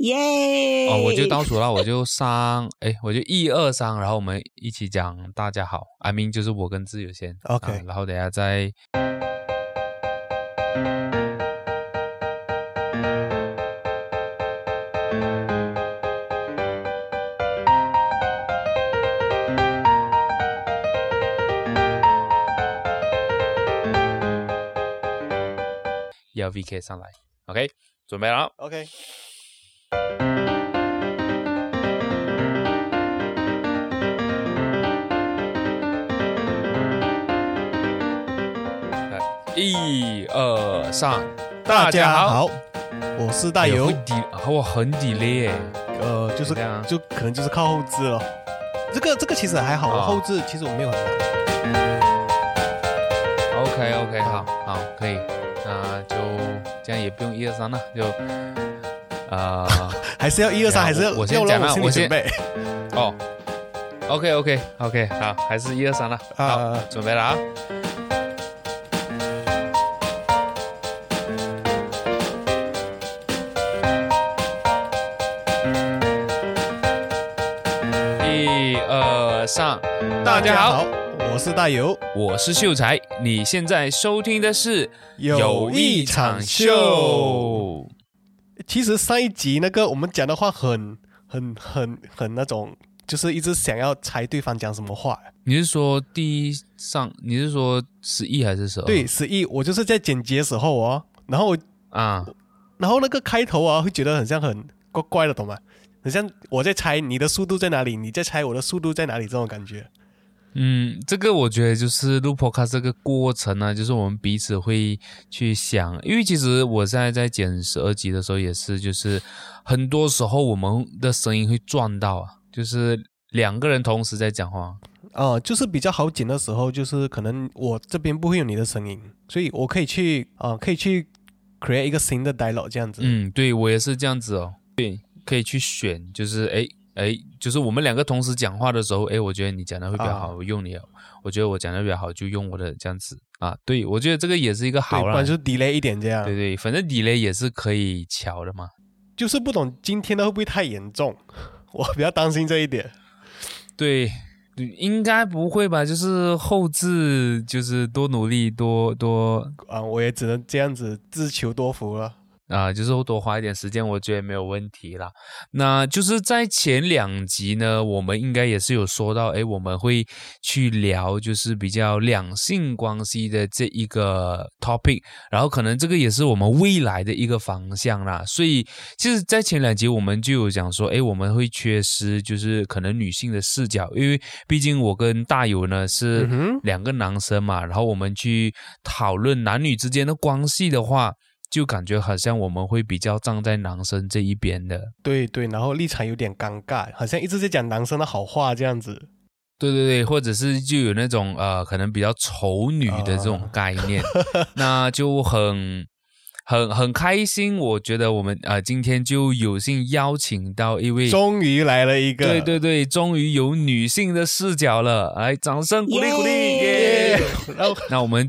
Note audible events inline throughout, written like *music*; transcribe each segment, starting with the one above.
耶！哦，我就倒数了，我就三，*laughs* 哎，我就一二三，然后我们一起讲大家好，I mean 就是我跟自由先 OK 啊然后等下再。要 VK 上来，OK，准备了。OK，一二三，大家好，我是大油底和，我很 delay 耶呃，就是这样？就可能就是靠后置了。这个这个其实还好，啊后置其实我没有很难。OK OK，好好可以，那就这样也不用一二三了，就呃 *laughs* 还是要一二三，还是要我我先讲啊我先备。哦，OK OK OK，好，还是一二三了，好啊，准备了啊。大家好，我是大油，我是秀才，你现在收听的是有一场秀。其实上一集那个我们讲的话很很很很那种，就是一直想要猜对方讲什么话。你是说第一上？你是说十一还是十二？对，十一，我就是在剪辑的时候哦，然后啊，然后那个开头啊，会觉得很像很怪怪的，懂吗？很像我在猜你的速度在哪里，你在猜我的速度在哪里这种感觉。嗯，这个我觉得就是录 podcast 这个过程呢，就是我们彼此会去想，因为其实我现在在剪十二集的时候也是，就是很多时候我们的声音会撞到啊，就是两个人同时在讲话。哦、就是比较好剪的时候，就是可能我这边不会有你的声音，所以我可以去啊、可以去 create 一个新的 dialog 这样子。嗯，对我也是这样子哦。对，可以去选，就是哎哎，就是我们两个同时讲话的时候，哎，我觉得你讲的会比较好，啊我用你；我觉得我讲的比较好，就用我的这样子啊。对，我觉得这个也是一个，好啦不然。就 delay 一点这样。对对，反正 delay 也是可以调的嘛。就是不懂今天的会不会太严重，*laughs* 我比较担心这一点。对应该不会吧？就是后置，就是多努力，多多啊，我也只能这样子自求多福了。啊、就是多花一点时间，我觉得没有问题啦。那就是在前两集呢，我们应该也是有说到，诶，我们会去聊就是比较两性关系的这一个 topic，然后可能这个也是我们未来的一个方向啦。所以，其实，在前两集我们就有讲说，诶，我们会缺失就是可能女性的视角，因为毕竟我跟大友呢是两个男生嘛，然后我们去讨论男女之间的关系的话。就感觉好像我们会比较站在男生这一边的，对对，然后立场有点尴尬，好像一直在讲男生的好话这样子。对对对，或者是就有那种呃，可能比较丑女的这种概念，*laughs* 那就很很很开心。我觉得我们呃今天就有幸邀请到一位，终于来了一个，对对对，终于有女性的视角了，来，掌声鼓励鼓励，耶！*laughs* 然后那我们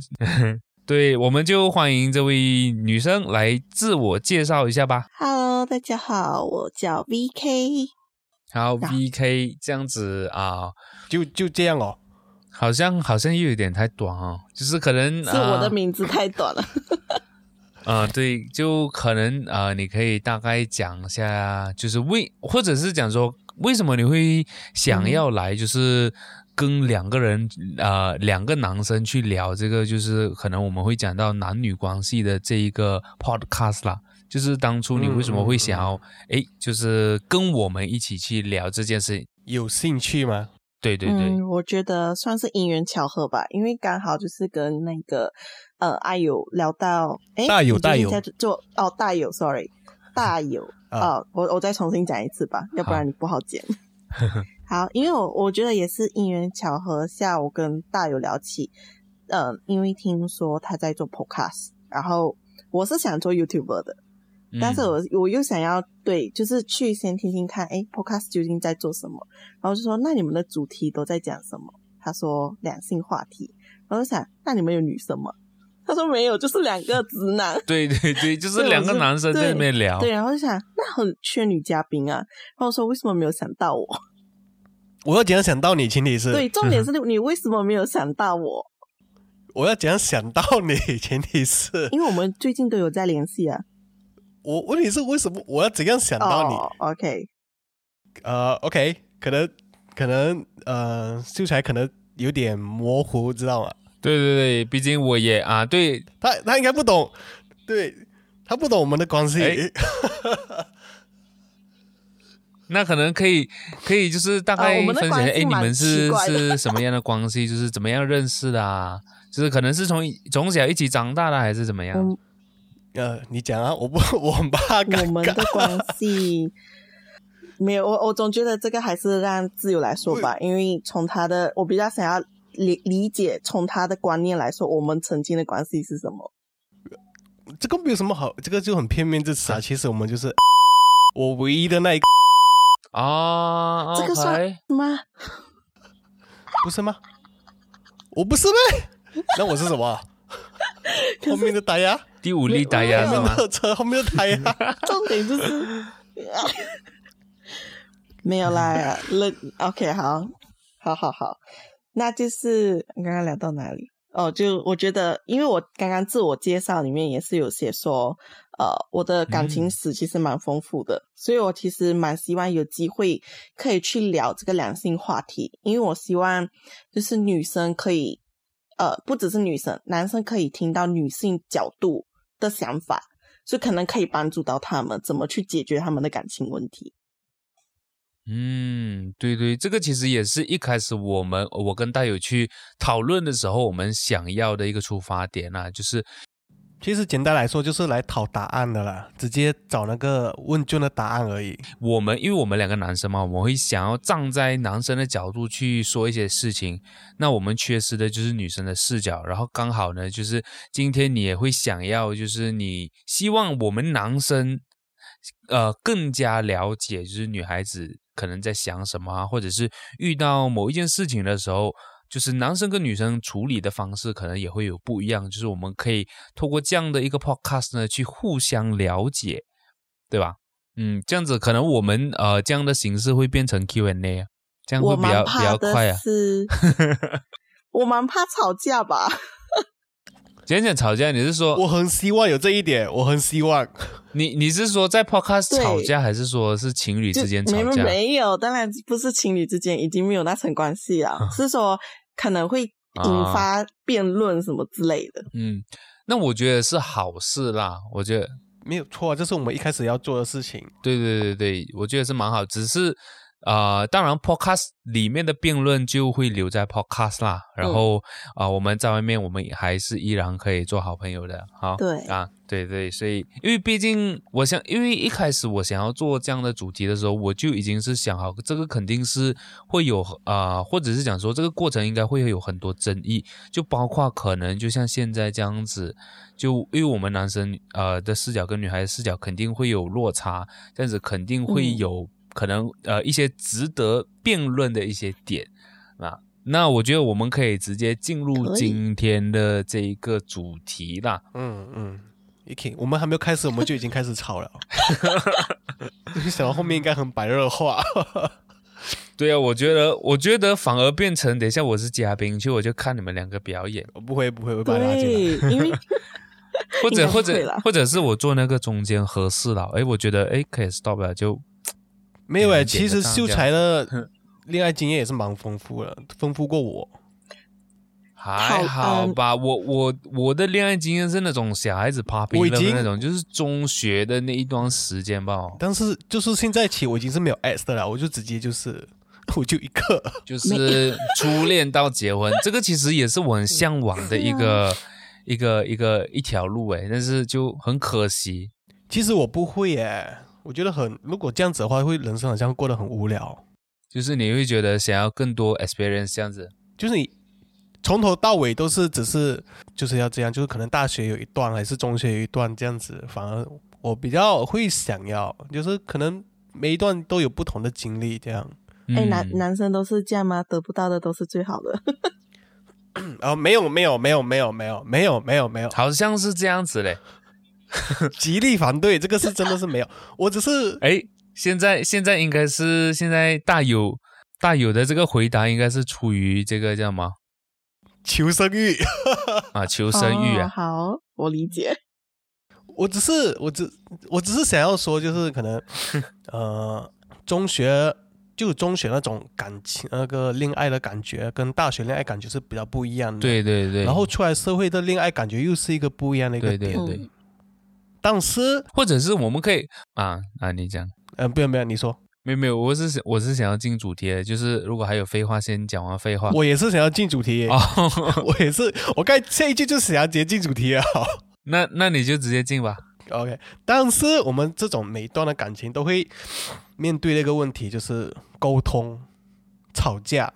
对，我们就欢迎这位女生来自我介绍一下吧。Hello，大家好，我叫 VK。好呀，VK 这样子啊，就就这样哦。好像好像又有点太短哦，就是可能是我的啊名字太短了。呃，*laughs* 对，就可能呃，你可以大概讲一下，就是为，或者是讲说为什么你会想要来，就是跟两个人呃两个男生去聊这个，就是可能我们会讲到男女关系的这一个 podcast 啦。就是当初你为什么会想要诶，就是跟我们一起去聊这件事？有兴趣吗？对对对，嗯，我觉得算是因缘巧合吧，因为刚好就是跟那个呃阿友聊到，诶，大友大友在做哦，大友，sorry，大友 *laughs* 啊哦，我我再重新讲一次吧，要不然你不好剪。*laughs* 好，因为我我觉得也是因缘巧合下，我跟大友聊起，嗯、因为听说他在做 podcast，然后我是想做 YouTuber 的，但是嗯我我又想要对，就是去先听听看，哎，Podcast 究竟在做什么？然后就说那你们的主题都在讲什么？他说两性话题，然后就想那你们有女生吗？他说没有，就是两个直男。*laughs* 对对对，就是两个男生在那边聊。对，然后就想那很缺女嘉宾啊。然后说为什么没有想到我？*laughs* 我要怎样想到你？前提是对，*laughs* 重点是你为什么没有想到我？我要怎样想到你？前提是因为我们最近都有在联系啊。我问题是为什么我要怎样想到你？OK，呃，OK，可能可能呃，秀才可能有点模糊，知道吗？对对对，毕竟我也啊，对他他应该不懂，对他不懂我们的关系。*laughs* 那可能可以可以就是大概分享一下，哎，你们是是什么样的关系？就是怎么样认识的啊？就是可能是从从小一起长大的，还是怎么样？呃，你讲啊，我不，我很怕我们的关系没有，我我总觉得这个还是让自由来说吧，因为从他的，我比较想要理理解，从他的观念来说，我们曾经的关系是什么？这个没有什么好，这个就很片面之词啊。其实我们就是 *laughs* 我唯一的那一个啊，这个算吗？不是吗？我不是呗？*laughs* 那我是什么？后面的打压，第五例打压是吗？车后面的打压，重点就是 *laughs* 没有啦。那，OK，好，好，好，好，那就是刚刚聊到哪里？哦，就我觉得，因为我刚刚自我介绍里面也是有写说，呃，我的感情史其实蛮丰富的，所以我其实蛮希望有机会可以去聊这个两性话题，因为我希望就是女生可以。呃，不只是女生，男生可以听到女性角度的想法，所以可能可以帮助到他们怎么去解决他们的感情问题。嗯，对对，这个其实也是一开始我们我跟大友去讨论的时候，我们想要的一个出发点啊，就是。其实简单来说，就是来讨答案的啦，直接找那个问卷的答案而已。我们因为我们两个男生嘛，我们会想要站在男生的角度去说一些事情，那我们缺失的就是女生的视角。然后刚好呢，就是今天你也会想要，就是你希望我们男生，呃，更加了解，就是女孩子可能在想什么啊，或者是遇到某一件事情的时候。就是男生跟女生处理的方式可能也会有不一样，就是我们可以透过这样的一个 podcast 呢，去互相了解，对吧？嗯，这样子可能我们呃这样的形式会变成 Q&A，这样会比较比较快啊。是，*laughs* 我蛮怕吵架吧。讲讲吵架，你是说？我很希望有这一点，我很希望。你你是说在 podcast 吵架，还是说是情侣之间吵架？没有，当然不是情侣之间，已经没有那层关系了，是说。可能会引发辩论什么之类的。嗯，那我觉得是好事啦。我觉得没有错，这是我们一开始要做的事情。对对对对，我觉得是蛮好。只是啊，当然 podcast 里面的辩论就会留在 podcast 啦。然后啊，我们在外面，我们还是依然可以做好朋友的。好，对啊。对对，所以因为毕竟我想，因为一开始我想要做这样的主题的时候，我就已经是想好，这个肯定是会有啊，或者是讲说这个过程应该会有很多争议，就包括可能就像现在这样子，就因为我们男生呃的视角跟女孩的视角肯定会有落差，这样子肯定会有可能呃一些值得辩论的一些点啊。那我觉得我们可以直接进入今天的这一个主题啦。嗯嗯。一我们还没有开始，我们就已经开始吵了。*laughs* *laughs* 想到后面应该很白热化。对啊，我觉得，我觉得反而变成等一下我是嘉宾，去我就看你们两个表演。我不会，不会，我把他拉进来。因为 *laughs* 或者或者或者是我做那个中间合适了。哎，我觉得哎可以 stop 了，就没有哎。其实秀才的恋爱经验也是蛮丰富的，丰富过我。还好吧，我我我的恋爱经验是那种小孩子 popping 的那种，就是中学的那一段时间吧。但是就是现在起，我已经是没有 s 的了，我就直接就是 *laughs* 我就一个，就是 *laughs* *laughs* 初恋到结婚，这个其实也是我很向往的一个一个一个一条路哎，但是就很可惜。其实我不会耶，我觉得很，如果这样子的话，会人生好像过得很无聊。就是你会觉得想要更多 experience 这样子，就是你。从头到尾都是只是就是要这样，就是可能大学有一段还是中学有一段这样子，反而我比较会想要，就是可能每一段都有不同的经历这样。哎，男男生都是这样吗？得不到的都是最好的。啊，*coughs* 没有没有没有没有没有没有没有没有，好像是这样子嘞。*laughs* 极力反对，这个是真的是没有，我只是哎，现在现在应该是现在大有大有的这个回答应该是出于这个叫什么求生欲 *laughs* 啊？求生欲啊！好，我理解。我只是我只我只是想要说，就是可能 *laughs* 呃，中学就中学那种感情那个恋爱的感觉，跟大学恋爱感觉是比较不一样的。对对对。然后出来社会的恋爱感觉又是一个不一样的一个点。对对对。但是，或者是我们可以啊啊，你讲，嗯，不用不用，你说，没有没有，我是想我是想要进主题的，就是如果还有废话，先讲完废话。我也是想要进主题，哦 *laughs* 我也是，我刚下一句就是想要直接进主题啊。*laughs* 那那你就直接进吧。OK，但是我们这种每一段的感情都会面对那个问题，就是沟通、吵架、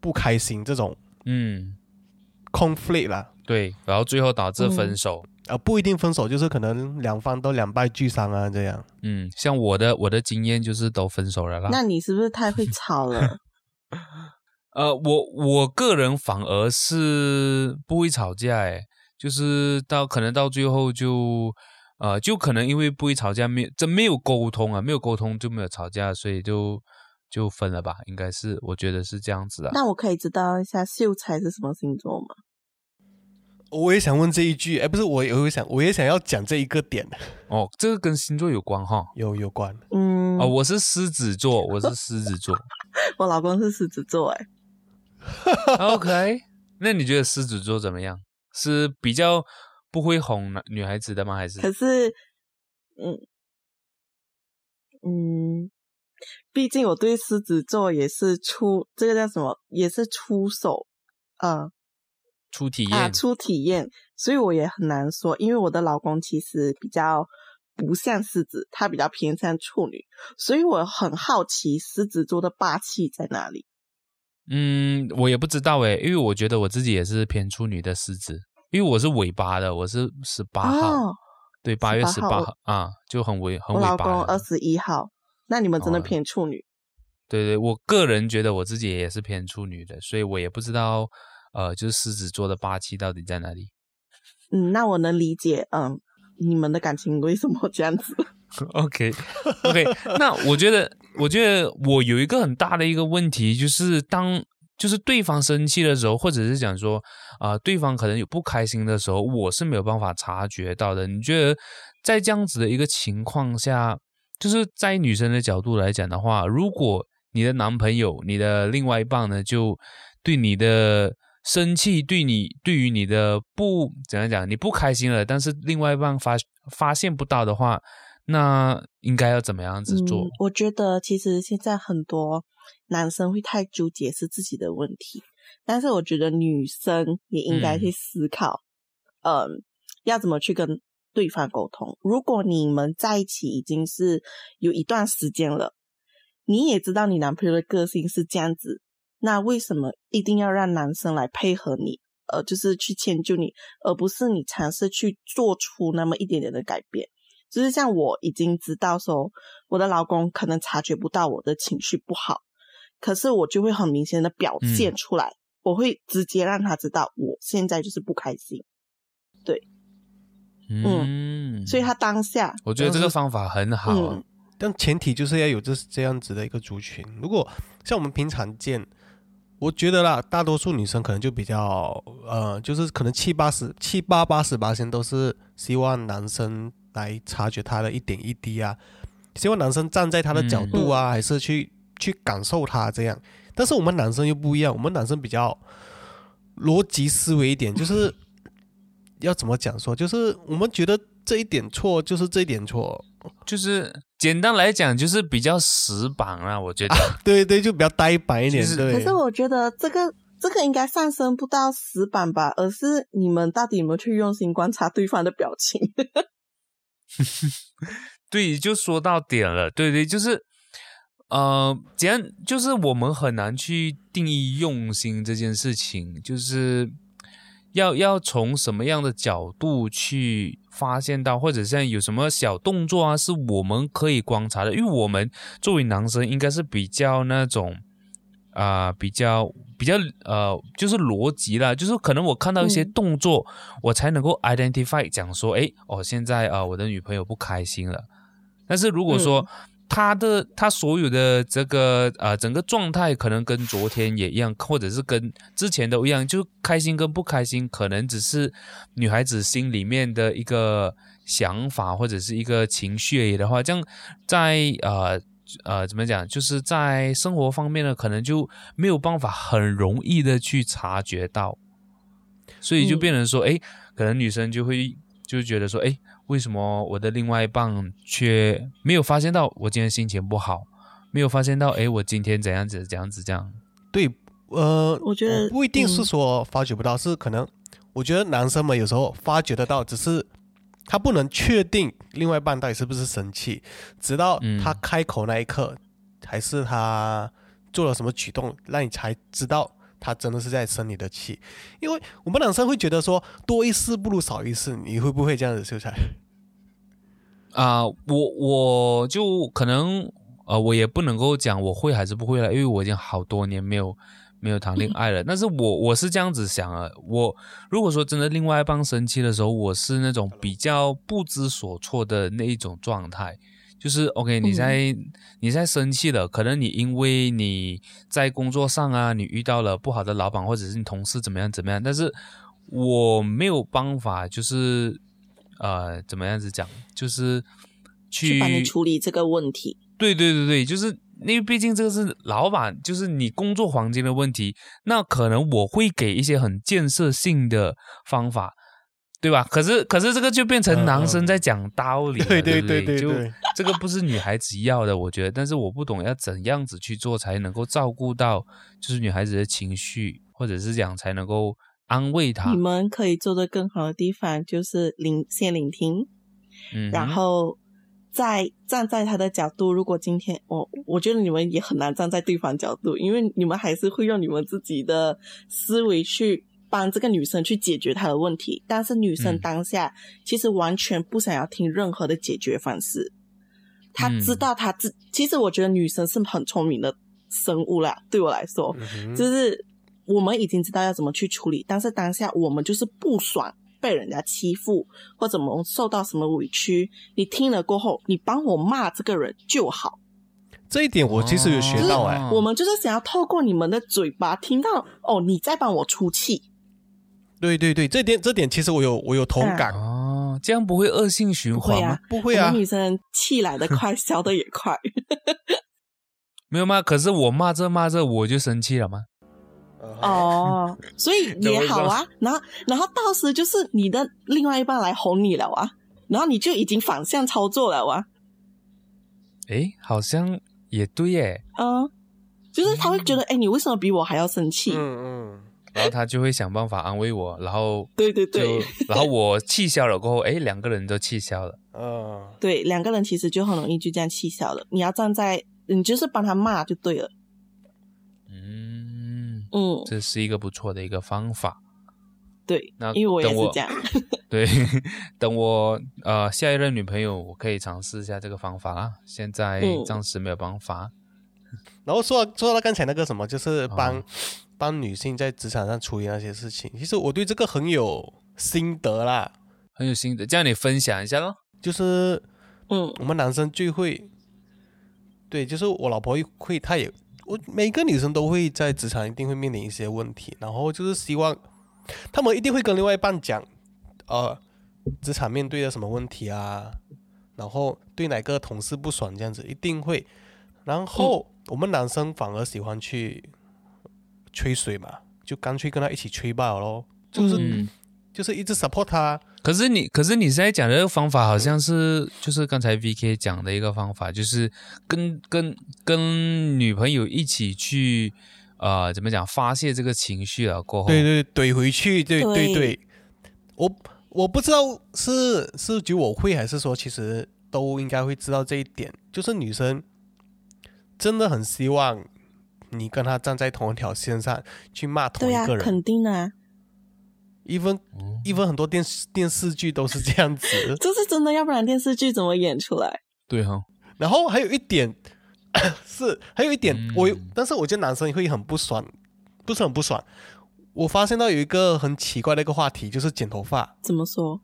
不开心这种，嗯，conflict 啦，对，然后最后导致分手。啊，不一定分手，就是可能两方都两败俱伤啊，这样。嗯，像我的我的经验就是都分手了啦。那你是不是太会吵了？*laughs* 呃，我我个人反而是不会吵架，哎，就是到可能到最后就，呃，就可能因为不会吵架，没真没有沟通啊，没有沟通就没有吵架，所以就就分了吧，应该是我觉得是这样子啊。那我可以知道一下秀才是什么星座吗？我也想问这一句，哎，不是，我有想，我也想要讲这一个点。哦，这个跟星座有关哈？有有关。嗯。哦，我是狮子座，我是狮子座。*laughs* 我老公是狮子座，哎。*laughs* OK，那你觉得狮子座怎么样？是比较不会哄女孩子的吗？还是？可是，嗯嗯，毕竟我对狮子座也是出这个叫什么，也是出手，嗯。初体验，初体验，所以我也很难说，因为我的老公其实比较不像狮子，他比较偏向处女，所以我很好奇狮子座的霸气在哪里。嗯，我也不知道诶，因为我觉得我自己也是偏处女的狮子，因为我是尾巴的，我是十八号，对，八月十八号啊，就很尾很尾巴。我老公二十一号，那你们真的偏处女？对对，我个人觉得我自己也是偏处女的，所以我也不知道。呃，就是狮子座的霸气到底在哪里？嗯，那我能理解，嗯，你们的感情为什么 *laughs* 这样子？OK，OK，*laughs* 那我觉得，我觉得我有一个很大的一个问题，就是当就是对方生气的时候，或者是讲说啊，对方可能有不开心的时候，我是没有办法察觉到的。你觉得在这样子的一个情况下，就是在女生的角度来讲的话，如果你的男朋友、你的另外一半呢，就对你的生气对你对于你的不怎样讲，你不开心了，但是另外一半发发现不到的话，那应该要怎么样子做？我觉得其实现在很多男生会太纠结是自己的问题，但是我觉得女生也应该去思考，嗯，要怎么去跟对方沟通。如果你们在一起已经是有一段时间了，你也知道你男朋友的个性是这样子。那为什么一定要让男生来配合你，呃，就是去迁就你，而不是你尝试去做出那么一点点的改变？就是像我已经知道说，我的老公可能察觉不到我的情绪不好，可是我就会很明显的表现出来，我会直接让他知道我现在就是不开心。对，嗯，所以他当下，我觉得这个方法很好，但前提就是要有这这样子的一个族群。如果像我们平常见。我觉得啦，大多数女生可能就比较，呃，就是可能七八十、七八八十八千都是希望男生来察觉她的一点一滴啊，希望男生站在她的角度啊，还是去去感受她这样。但是我们男生又不一样，我们男生比较逻辑思维一点，就是 *laughs* 要怎么讲说，就是我们觉得这一点错就是这一点错。就是简单来讲，就是比较死板啊，我觉得。对对，就比较呆板一点。对。可是我觉得这个这个应该上升不到死板吧，而是你们到底有没有去用心观察对方的表情？*laughs* *laughs* 对，就说到点了。对对，就是呃，既然就是我们很难去定义用心这件事情，就是。要要从什么样的角度去发现到，或者像有什么小动作啊，是我们可以观察的？因为我们作为男生，应该是比较那种，啊、比较比较呃，就是逻辑啦，就是可能我看到一些嗯动作，我才能够 identify 讲说，诶，哦，现在啊、呃我的女朋友不开心了。但是如果说嗯他的他所有的这个呃整个状态可能跟昨天也一样，或者是跟之前都一样，就开心跟不开心，可能只是女孩子心里面的一个想法或者是一个情绪而已的话，这样在呃呃怎么讲，就是在生活方面呢，可能就没有办法很容易的去察觉到，所以就嗯。变成说，哎、可能女生就会就觉得说，哎，为什么我的另外一半却没有发现到我今天心情不好，没有发现到，哎，我今天怎样子怎样子这样，对，呃，我觉得不一定是嗯。说发觉不到，是可能我觉得男生们有时候发觉得到，只是他不能确定另外一半到底是不是生气，直到嗯。他开口那一刻，还是他做了什么举动，让你才知道他真的是在生你的气。因为我们男生会觉得说多一事不如少一事，你会不会这样子，秀才？啊、我我就可能呃，我也不能够讲我会还是不会了，因为我已经好多年没有没有谈恋爱了。*laughs* 但是我我是这样子想啊，我如果说真的另外一半生气的时候，我是那种比较不知所措的那一种状态。就是 OK，你在、你在生气了，可能你因为你在工作上啊，你遇到了不好的老板或者是你同事怎么样怎么样，但是我没有办法，就是呃怎么样子讲，就是去帮你处理这个问题。对对对对，就是因为毕竟这个是老板，就是你工作环境的问题，那可能我会给一些很建设性的方法，对吧？可是可是这个就变成男生在讲道理了，对对对对对对这个不是女孩子要的，我觉得，但是我不懂要怎样子去做才能够照顾到就是女孩子的情绪，或者是讲才能够安慰她你。们可以做的更好的地方就是聆先聆听，嗯，然后再站在他的角度。如果今天我我觉得你们也很难站在对方角度，因为你们还是会用你们自己的思维去帮这个女生去解决她的问题，但是女生嗯当下其实完全不想要听任何的解决方式。她嗯知道她自，其实我觉得女生是很聪明的生物啦，对我来说，就是我们已经知道要怎么去处理，但是当下我们就是不爽被人家欺负，或者我们受到什么委屈，你听了过后，你帮我骂这个人就好。这一点我其实有学到哎、哦我们就是想要透过你们的嘴巴听到哦，你在帮我出气，对对对，这点这点其实我有我有同感，哦，这样不会恶性循环吗？，不会啊女生气来的快，消的也快。*laughs* 没有吗？可是我骂这骂这，我就生气了吗？哦，所以也好啊。*laughs* 然后，然后到时就是你的另外一半来哄你了啊，然后你就已经反向操作了啊。诶，好像也对耶。嗯，就是他会觉得，哎、你为什么比我还要生气？嗯嗯，然后他就会想办法安慰我，然后对对对，然后我气消了过后，哎，两个人都气消了。嗯，对，两个人其实就很容易就这样气消了。你要站在，你就是帮他骂就对了。嗯，嗯，这是一个不错的一个方法。对那，因为我也是这样。对，*laughs* 等我呃下一任女朋友，我可以尝试一下这个方法啦。现在嗯暂时没有办法。然后说到说到刚才那个什么，就是帮、哦帮女性在职场上处理那些事情，其实我对这个很有心得啦。很有心得，这样你分享一下咯。就是嗯我们男生聚会，对，就是我老婆会，她也，我每个女生都会在职场一定会面临一些问题，然后就是希望他们一定会跟另外一半讲，呃，职场面对的什么问题啊，然后对哪个同事不爽这样子，一定会。然后我们男生反而喜欢去吹水嘛，就干脆跟他一起吹罢了咯，就是、嗯，就是一直 support 他，可是你，可是你现在讲的这个方法好像是，就是刚才 V K 讲的一个方法，就是跟跟跟女朋友一起去，呃，怎么讲，发泄这个情绪了过后，对对，怼回去，对对。对对。我我不知道是是只有我会，还是说其实都应该会知道这一点，就是女生真的很希望你跟他站在同一条线上去骂同一个，人。肯定啊，even 嗯 even 很多电视电视剧都是这样子。*laughs* 这是真的，要不然电视剧怎么演出来？对哈、然后还有一点，*coughs* 是还有一点，嗯我但是我觉得男生会很不爽，不是很不爽。我发现到有一个很奇怪的一个话题，就是剪头发。怎么说？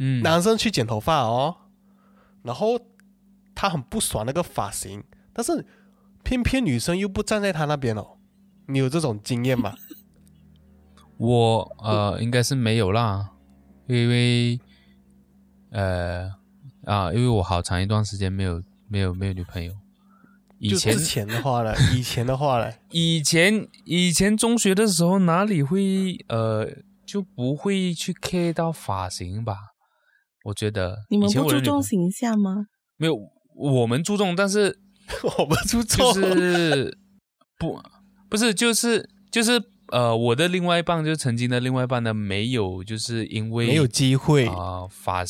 嗯，男生去剪头发哦，然后他很不爽那个发型，但是偏偏女生又不站在他那边哦。你有这种经验吗？*laughs* 我呃应该是没有啦，因为呃啊，因为我好长一段时间没有没有没有女朋友。以前之前的话呢，*laughs* 以前的话呢，以前以前中学的时候哪里会呃就不会去 care 到发型吧？我觉得你们不注重形象吗？没有我们注重，但是 *laughs* 我们出错。就，是不不是就是就是呃我的另外一半就是曾经的另外一半呢没有就是因为没有机会。啊、发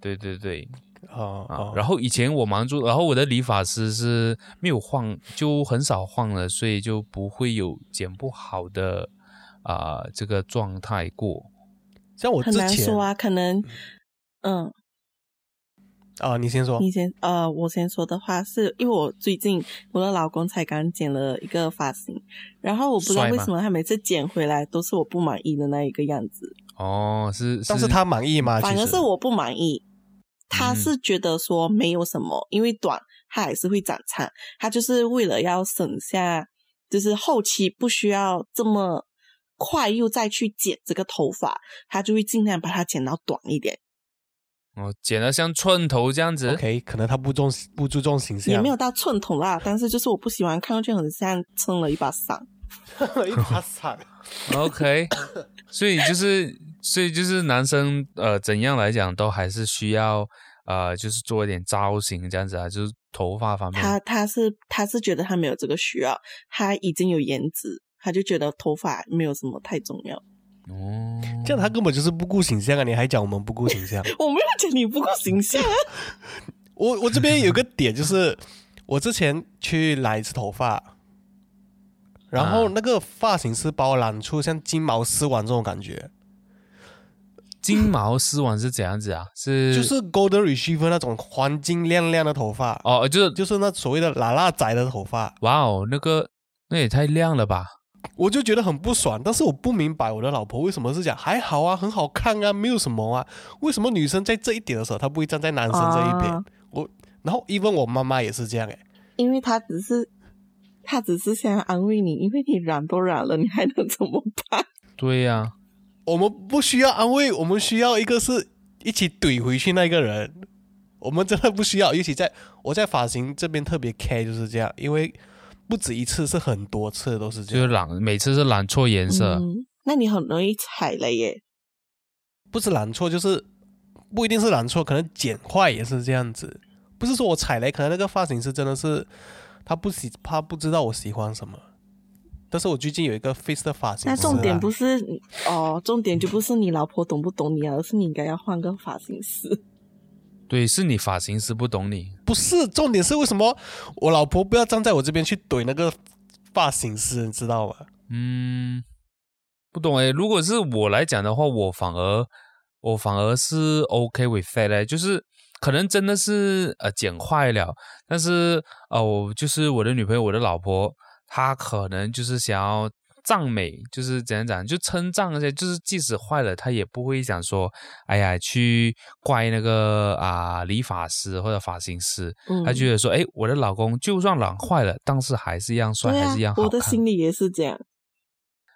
对对对。啊哦。哦，，然后以前我忙住，然后我的理发师是没有换，就很少换了，所以就不会有剪不好的啊、这个状态过。像我之前难说啊，可能，嗯，啊，你先说你先，呃，我先说的话是，因为我最近我的老公才刚剪了一个发型，然后我不知道为什么他每次剪回来都是我不满意的那一个样子，哦，是，但是他满意吗？反而是我不满意。他嗯是觉得说没有什么，因为短它还是会长长，他就是为了要省下，就是后期不需要这么快又再去剪这个头发，他就会尽量把它剪到短一点。哦剪得像寸头这样子。OK，可能他不重不注重形象，也没有到寸头啦，但是就是我不喜欢看上去很像撑了一把伞。撑 *laughs* 了一把伞。OK，*laughs* 所以就是，所以就是男生呃，怎样来讲都还是需要呃，就是做一点造型这样子啊，就是头发方面。他他是他是觉得他没有这个需要，他已经有颜值，他就觉得头发没有什么太重要。哦，这样他根本就是不顾形象啊！你还讲我们不顾形象？*laughs* 我没有讲你不顾形象啊，*laughs* 我我这边有个点就是，我之前去染一次头发，然后啊那个发型师把我染出像金毛狮王这种感觉，金毛狮王是怎样子啊？是 *laughs* 就是 Golden Retriever 那种黄金亮亮的头发，哦，就是就是那所谓的喇喇仔的头发，哇哦，那个那也太亮了吧！*laughs* 我就觉得很不爽。但是我不明白我的老婆为什么是讲还好啊，很好看啊，没有什么啊，为什么女生在这一点的时候，她不会站在男生这一边？啊我然后 even 我妈妈也是这样诶、因为她只是她只是想要安慰你，因为你染都染了，你还能怎么办？对呀、我们不需要安慰，我们需要一个是一起怼回去那个人。我们真的不需要，尤其在我在发型这边特别 care 就是这样，因为不止一次，是很多次都是这样。就是染每次是染错颜色。嗯，那你很容易踩雷耶。不是染错，就是不一定是染错，可能剪坏也是这样子。不是说我踩雷，可能那个发型师真的是他不喜，他不知道我喜欢什么。但是我最近有一个 face 的发型师啊，那重点不是哦，重点就不是你老婆懂不懂你啊，而是你应该要换个发型师。对，是你发型师不懂你。不是重点是为什么我老婆不要站在我这边去怼那个发型师，你知道吗？嗯，不懂诶。如果是我来讲的话，我反而我反而是 OK with that 嘞，就是可能真的是呃剪坏了，但是呃我就是我的女朋友，我的老婆，她可能就是想要赞美，就是怎样讲，就称赞那些，就是即使坏了，他也不会想说，哎呀去怪那个啊、理发师或者发型师，嗯，她觉得说，哎，我的老公就算染坏了，但是还是一样帅，对还是一样啊，我的。心里也是这样。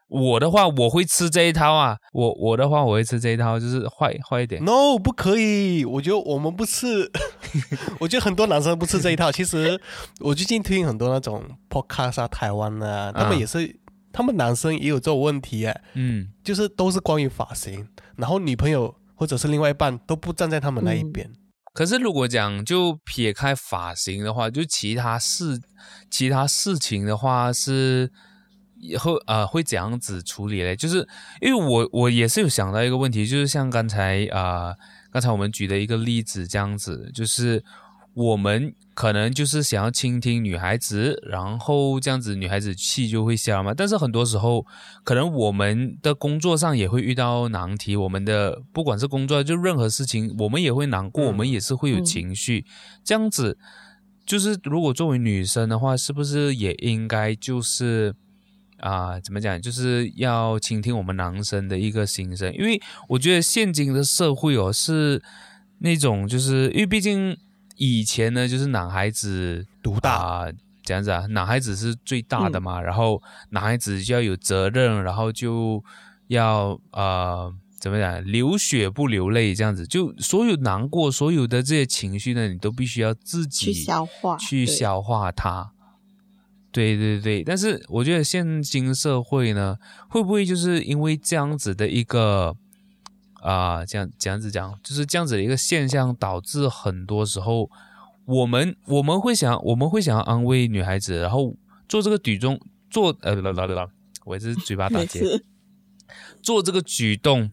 我的话，我会吃这一套啊！我我的话，我会吃这一套，就是坏坏一点。No，不可以。我觉得我们不吃，*laughs* 我觉得很多男生不吃这一套。其实我最近听很多那种 podcast 啊，台湾啊，他们也是，他们男生也有这种问题哎，嗯，就是都是关于发型，然后女朋友或者是另外一半都不站在他们那一边。可是如果讲就撇开发型的话，就其他事其他事情的话是以后呃会怎样子处理嘞？就是因为我我也是有想到一个问题，就是像刚才啊、呃刚才我们举的一个例子这样子，就是我们可能就是想要倾听女孩子，然后这样子女孩子气就会消嘛。但是很多时候，可能我们的工作上也会遇到难题，我们的不管是工作就任何事情，我们也会难过，嗯我们也是会有嗯情绪，这样子。就是如果作为女生的话，是不是也应该就是啊，怎么讲，就是要倾听我们男生的一个心声？因为我觉得现今的社会哦，是那种就是因为毕竟以前呢，就是男孩子独大。这样子啊，男孩子是最大的嘛，然后男孩子就要有责任，然后就要呃怎么讲，流血不流泪这样子，就所有难过，所有的这些情绪呢，你都必须要自己去消化，去消化它。对对对，但是我觉得现今社会呢，会不会就是因为这样子的一个啊，这样这样子讲，就是这样子的一个现象，导致很多时候。我们我们会想，我们会想要安慰女孩子，然后做这个举动，做呃啦啦啦，我也是嘴巴打结，做这个举动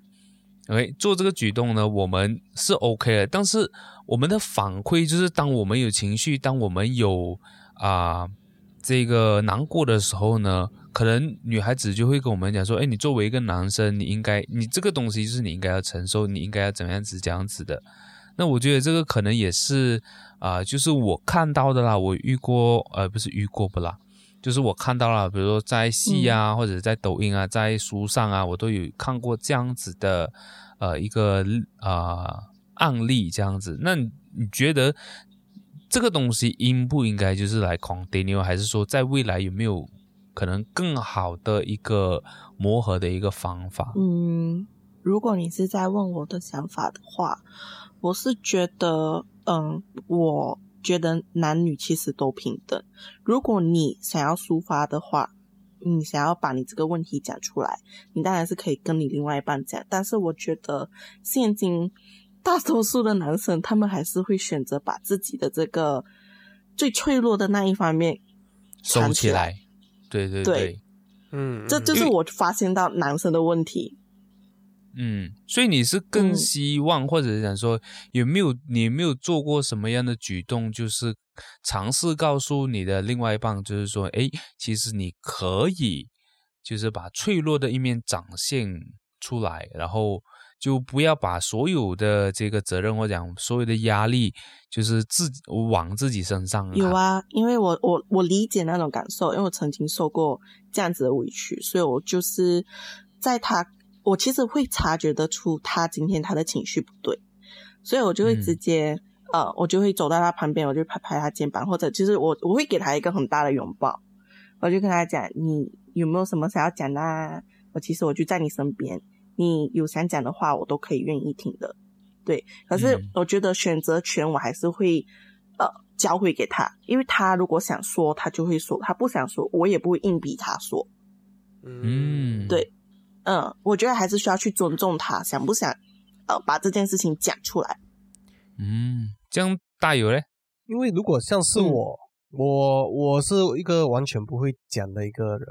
，OK，做这个举动呢，我们是 OK 的，但是我们的反馈就是，当我们有情绪，当我们有啊这个难过的时候呢，可能女孩子就会跟我们讲说，哎，你作为一个男生，你应该，你这个东西就是你应该要承受，你应该要怎么样子这样子的。那我觉得这个可能也是啊，就是我看到的啦，我遇过，呃，不是遇过不啦，就是我看到了，比如说在戏啊，或者在抖音啊，在书上啊，我都有看过这样子的，呃，一个啊案例这样子。那你觉得这个东西应不应该就是来 continue，还是说在未来有没有可能更好的一个磨合的一个方法？嗯，如果你是在问我的想法的话。我是觉得，嗯，我觉得男女其实都平等。如果你想要抒发的话，你想要把你这个问题讲出来，你当然是可以跟你另外一半讲。但是我觉得，现今大多数的男生，他们还是会选择把自己的这个最脆弱的那一方面收起来。对对对，嗯，这就是我发现到男生的问题。嗯，所以你是更希望，或者是想说，有没有你有没有做过什么样的举动，就是尝试告诉你的另外一半，就是说，哎，其实你可以，就是把脆弱的一面展现出来，然后就不要把所有的这个责任或讲所有的压力，就是自往自己身上。有啊，因为我我我理解那种感受，因为我曾经受过这样子的委屈，所以我就是在他。我其实会察觉得出他今天他的情绪不对，所以我就会直接呃，我就会走到他旁边，我就拍拍他肩膀，或者就是我我会给他一个很大的拥抱，我就跟他讲，你有没有什么想要讲的？啊我其实我就在你身边，你有想讲的话，我都可以愿意听的。对，可是我觉得选择权我还是会呃交回给他，因为他如果想说，他就会说；他不想说，我也不会硬逼他说。嗯，对。嗯，我觉得还是需要去尊重他，想不想呃把这件事情讲出来？嗯，这样大有嘞。因为如果像是我，我我是一个完全不会讲的一个人，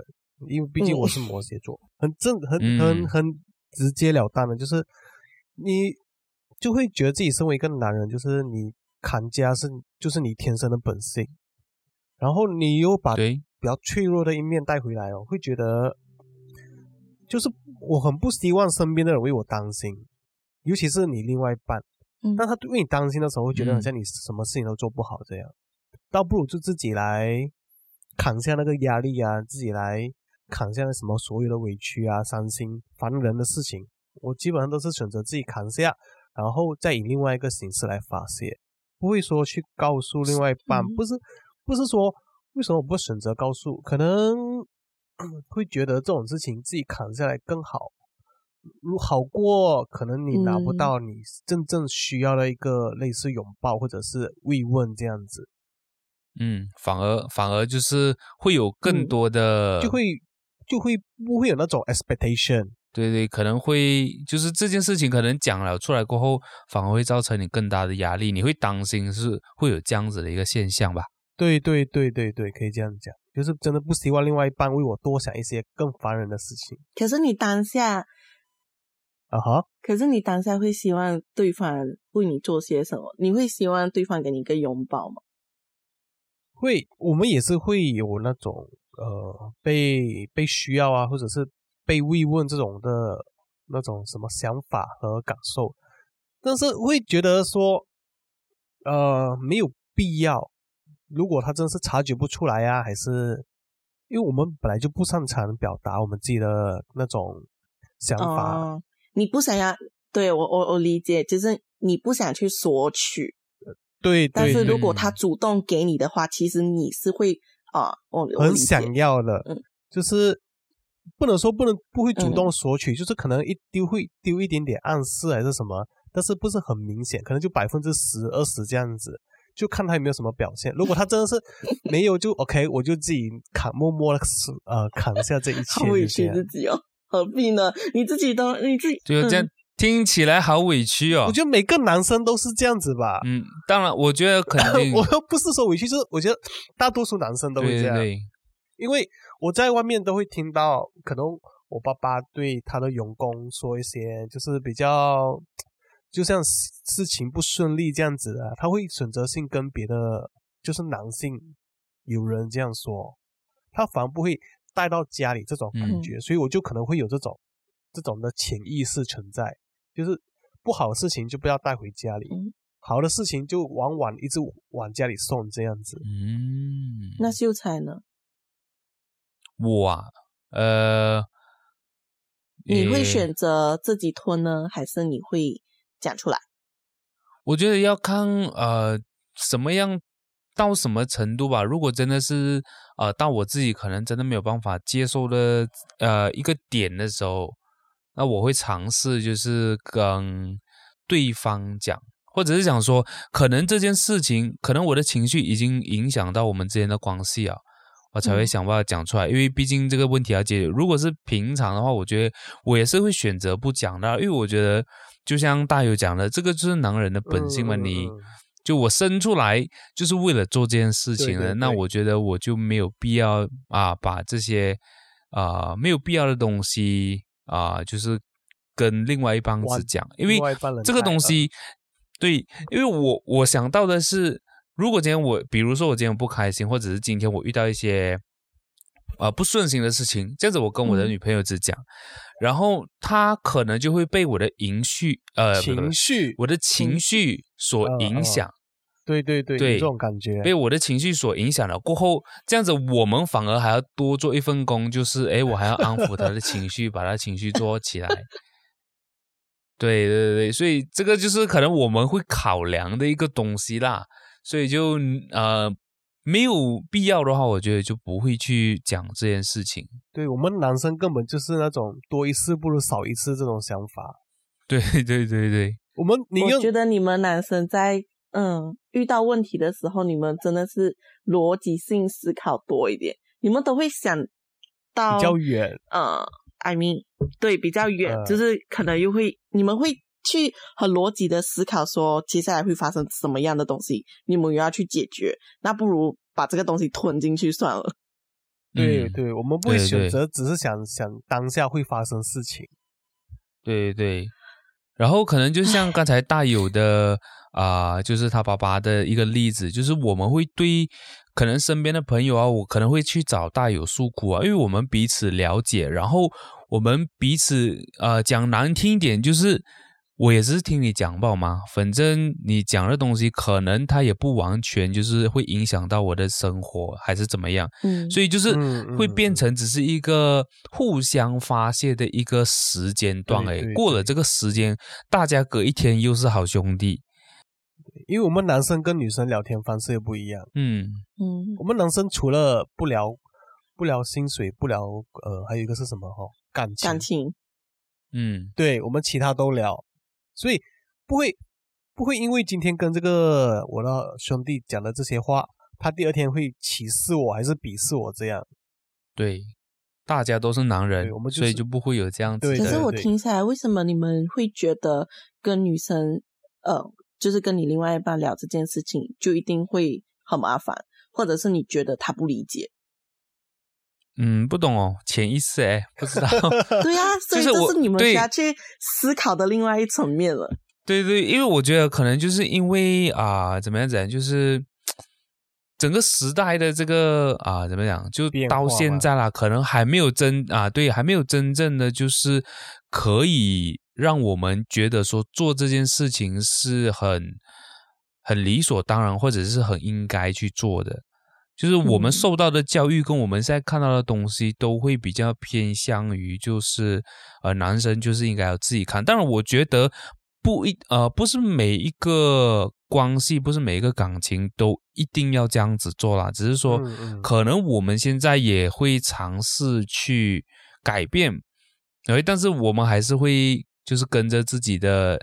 因为毕竟我是摩羯座，很正、很很很直截了当的，就是你就会觉得自己身为一个男人，就是你砍价是就是你天生的本性，然后你又把比较脆弱的一面带回来哦，会觉得。就是我很不希望身边的人为我担心，尤其是你另外一半。嗯，但他为你担心的时候，会觉得好像你什么事情都做不好这样，倒不如就自己来扛下那个压力啊，自己来扛下什么所有的委屈啊、伤心、烦人的事情。我基本上都是选择自己扛下，然后再以另外一个形式来发泄，不会说去告诉另外一半。不是，不是说为什么我不选择告诉？可能。*clears throat* 会觉得这种事情自己扛下来更好，如好过可能你拿不到你真正需要的一个类似拥抱或者是慰问这样子。嗯，反而反而就是会有更多的，就会就会不会有那种 expectation。对对，可能会就是这件事情可能讲了出来过后，反而会造成你更大的压力，你会担心是会有这样子的一个现象吧？对对对对对，可以这样讲。就是真的不希望另外一半为我多想一些更烦人的事情。可是你当下，啊哈，可是你当下会希望对方为你做些什么？你会希望对方给你一个拥抱吗？会，我们也是会有那种呃被被需要啊，或者是被慰问这种的那种什么想法和感受，但是会觉得说，呃，没有必要。如果他真是察觉不出来啊、还是因为我们本来就不擅长表达我们自己的那种想法，哦，你不想要，对我我我理解，就是你不想去索取，对，但是如果他。主动给你的话，其实你是会啊，我很想要的，嗯就是不能说不能不会主嗯动索取，就是可能一丢会丢一点点暗示还是什么，但是不是很明显，可能就百分之十二十这样子，就看他有没有什么表现。如果他真的是 *laughs* 没有，就 OK，我就自己扛默默的呃扛下这一切委屈。自己哦，何必呢？你自己都你自己就这样嗯听起来好委屈哦我。觉得每个男生都是这样子吧。嗯，当然，我觉得肯定，*laughs* 我又不是说委屈，就是我觉得大多数男生都会这样。对对对，因为我在外面都会听到，可能我爸爸对他的员工说一些，就是比较，就像事事情不顺利这样子的，他会选择性跟别的就是男性有人这样说，他反而不会带到家里这种感觉，所以我就可能会有这种这种的潜意识存在，就是不好的事情就不要带回家里，嗯好的事情就往往一直往家里送这样子。嗯，那秀才呢？我啊，呃，你会选择自己吞呢，还是你会讲出来？我觉得要看呃什么样到什么程度吧。如果真的是呃到我自己可能真的没有办法接受的呃一个点的时候，那我会尝试就是跟对方讲，或者是想说，可能这件事情，可能我的情绪已经影响到我们之间的关系啊。我才会嗯想办法讲出来，因为毕竟这个问题要解决。如果是平常的话，我觉得我也是会选择不讲的，因为我觉得就像大友讲的，这个就是男人的本性嘛。你嗯就我生出来就是为了做这件事情的，对对对那我觉得我就没有必要啊，把这些啊、没有必要的东西啊、就是跟另外一帮子讲，因为这个东西，对，因为我我想到的是，如果今天我，比如说我今天不开心，或者是今天我遇到一些呃不顺心的事情，这样子我跟我的嗯。女朋友只讲，然后她可能就会被我的情绪呃情绪，我的情绪所影响。对对对，对这种感觉。被我的情绪所影响了，过后这样子，我们反而还要多做一份工，就是诶，我还要安抚他的情绪，把他情绪做起来。对对对对，所以这个就是可能我们会考量的一个东西啦。所以就呃没有必要的话，我觉得就不会去讲这件事情。对我们男生根本就是那种多一事不如少一事这种想法。*laughs* 对对对对，我们宁愿我觉得你们男生在嗯遇到问题的时候，你们真的是逻辑性思考多一点，你们都会想到比较远，呃，I mean，对，比较远，呃就是可能又会你们会去很逻辑的思考说接下来会发生什么样的东西，你们又要去解决，那不如把这个东西吞进去算了。*laughs* 嗯对对，我们不会选择，只是想想当下会发生事情。对对，然后可能就像刚才大有的啊、就是他爸爸的一个例子，就是我们会对可能身边的朋友啊，我可能会去找大有诉苦啊，因为我们彼此了解，然后我们彼此呃讲难听一点，就是我也是听你讲报嘛，反正你讲的东西可能他也不完全就是会影响到我的生活，还是怎么样。嗯，所以就是会变嗯成只是一个互相发泄的一个时间段而已。对对对过了这个时间，大家隔一天又是好兄弟。因为我们男生跟女生聊天方式又不一样。嗯，嗯我们男生除了不聊不聊薪水，不聊呃，还有一个是什么哈、感情。感情，嗯，对我们其他都聊，所以不会不会因为今天跟这个我的兄弟讲的这些话，他第二天会歧视我还是鄙视我这样。对，大家都是男人，我们就是所以就不会有这样子。可是我对听下来，为什么你们会觉得跟女生，呃，就是跟你另外一半聊这件事情，就一定会很麻烦，或者是你觉得他不理解？嗯，不懂哦，潜意识哎，不知道。*laughs* 对呀、所以这是你们对需要去思考的另外一层面了。对对，因为我觉得可能就是因为啊、怎么样讲，就是整个时代的这个啊、怎么讲，就到现在啦，可能还没有真啊，对，还没有真正的就是可以让我们觉得说做这件事情是很很理所当然，或者是很应该去做的。就是我们嗯受到的教育跟我们现在看到的东西都会比较偏向于，就是呃，男生就是应该要自己看。当然，我觉得不一呃，不是每一个关系，不是每一个感情都一定要这样子做啦。只是说，嗯嗯可能我们现在也会尝试去改变，哎，但是我们还是会就是跟着自己的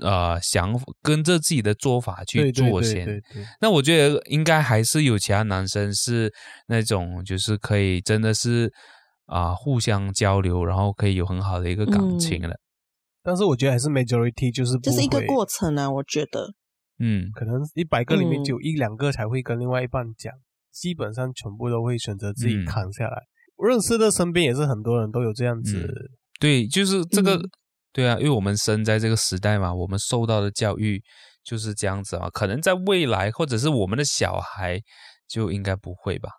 呃想法，跟着自己的做法去对对对做先。对对，那我觉得应该还是有其他男生是那种，就是可以真的是啊、互相交流，然后可以有很好的一个感情嗯了。但是我觉得还是 majority 就是这是一个过程啊，我觉得。嗯可能一百个里面嗯只有一两个才会跟另外一半讲，基本上全部都会选择自己嗯扛下来。我认识的身边也是很多人都有这样子，嗯对，就是这个，嗯对啊，因为我们生在这个时代嘛，我们受到的教育就是这样子嘛。可能在未来，或者是我们的小孩，就应该不会吧？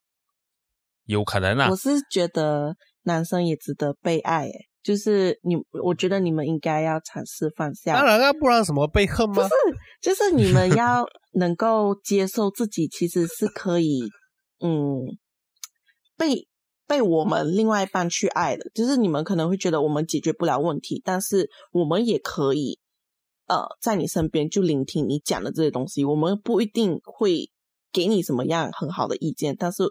有可能啊我，是觉得男生也值得被爱，诶，就是你，我觉得你们应该要尝试放下当，然啊，不然什么被恨吗？不是就是你们要 *laughs* 能够接受自己，其实是可以，嗯，被被我们另外一半去爱的。就是你们可能会觉得我们解决不了问题，但是我们也可以，呃，在你身边就聆听你讲的这些东西。我们不一定会给你什么样很好的意见，但是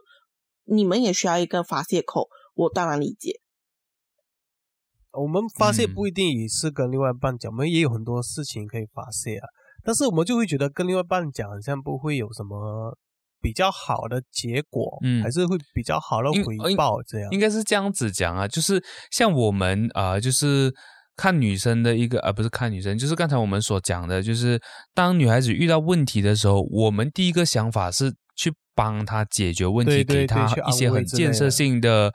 你们也需要一个发泄口。我当然理解，我们发泄嗯不一定也是跟另外一半讲，我们也有很多事情可以发泄啊。但是我们就会觉得跟另外一半讲，好像不会有什么比较好的结果，嗯还是会比较好的回报这样。应该是这样子讲啊，就是像我们啊、呃就是看女生的一个，而、不是看女生，就是刚才我们所讲的，就是当女孩子遇到问题的时候，我们第一个想法是去帮她解决问题，对对给她一些很建设性的，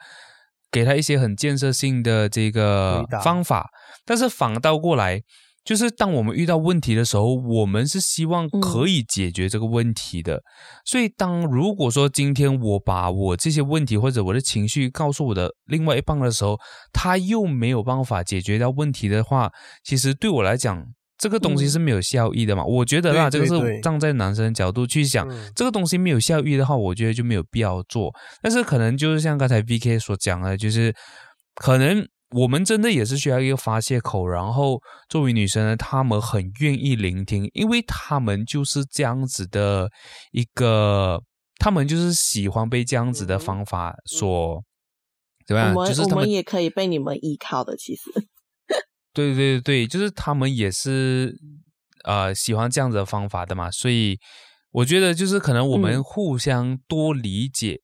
给她一些很建设性的这个方法。但是反倒过来，就是当我们遇到问题的时候，我们是希望嗯可以解决这个问题的。所以，当如果说今天我把我这些问题或者我的情绪告诉我的另外一半的时候，他又没有办法解决掉问题的话，其实对我来讲，这个东西嗯是没有效益的嘛。我觉得啦，这个是站在男生角度去想，嗯这个东西没有效益的话，我觉得就没有必要做。但是可能就是像刚才 V K 所讲的，就是可能我们真的也是需要一个发泄口，然后作为女生呢，她们很愿意聆听，因为她们就是这样子的一个，她们就是喜欢被这样子的方法所。怎么样？我们就是我们也可以被你们依靠的。其实，*laughs* 对对对，就是他们也是呃喜欢这样子的方法的嘛，所以我觉得就是可能我们嗯互相多理解、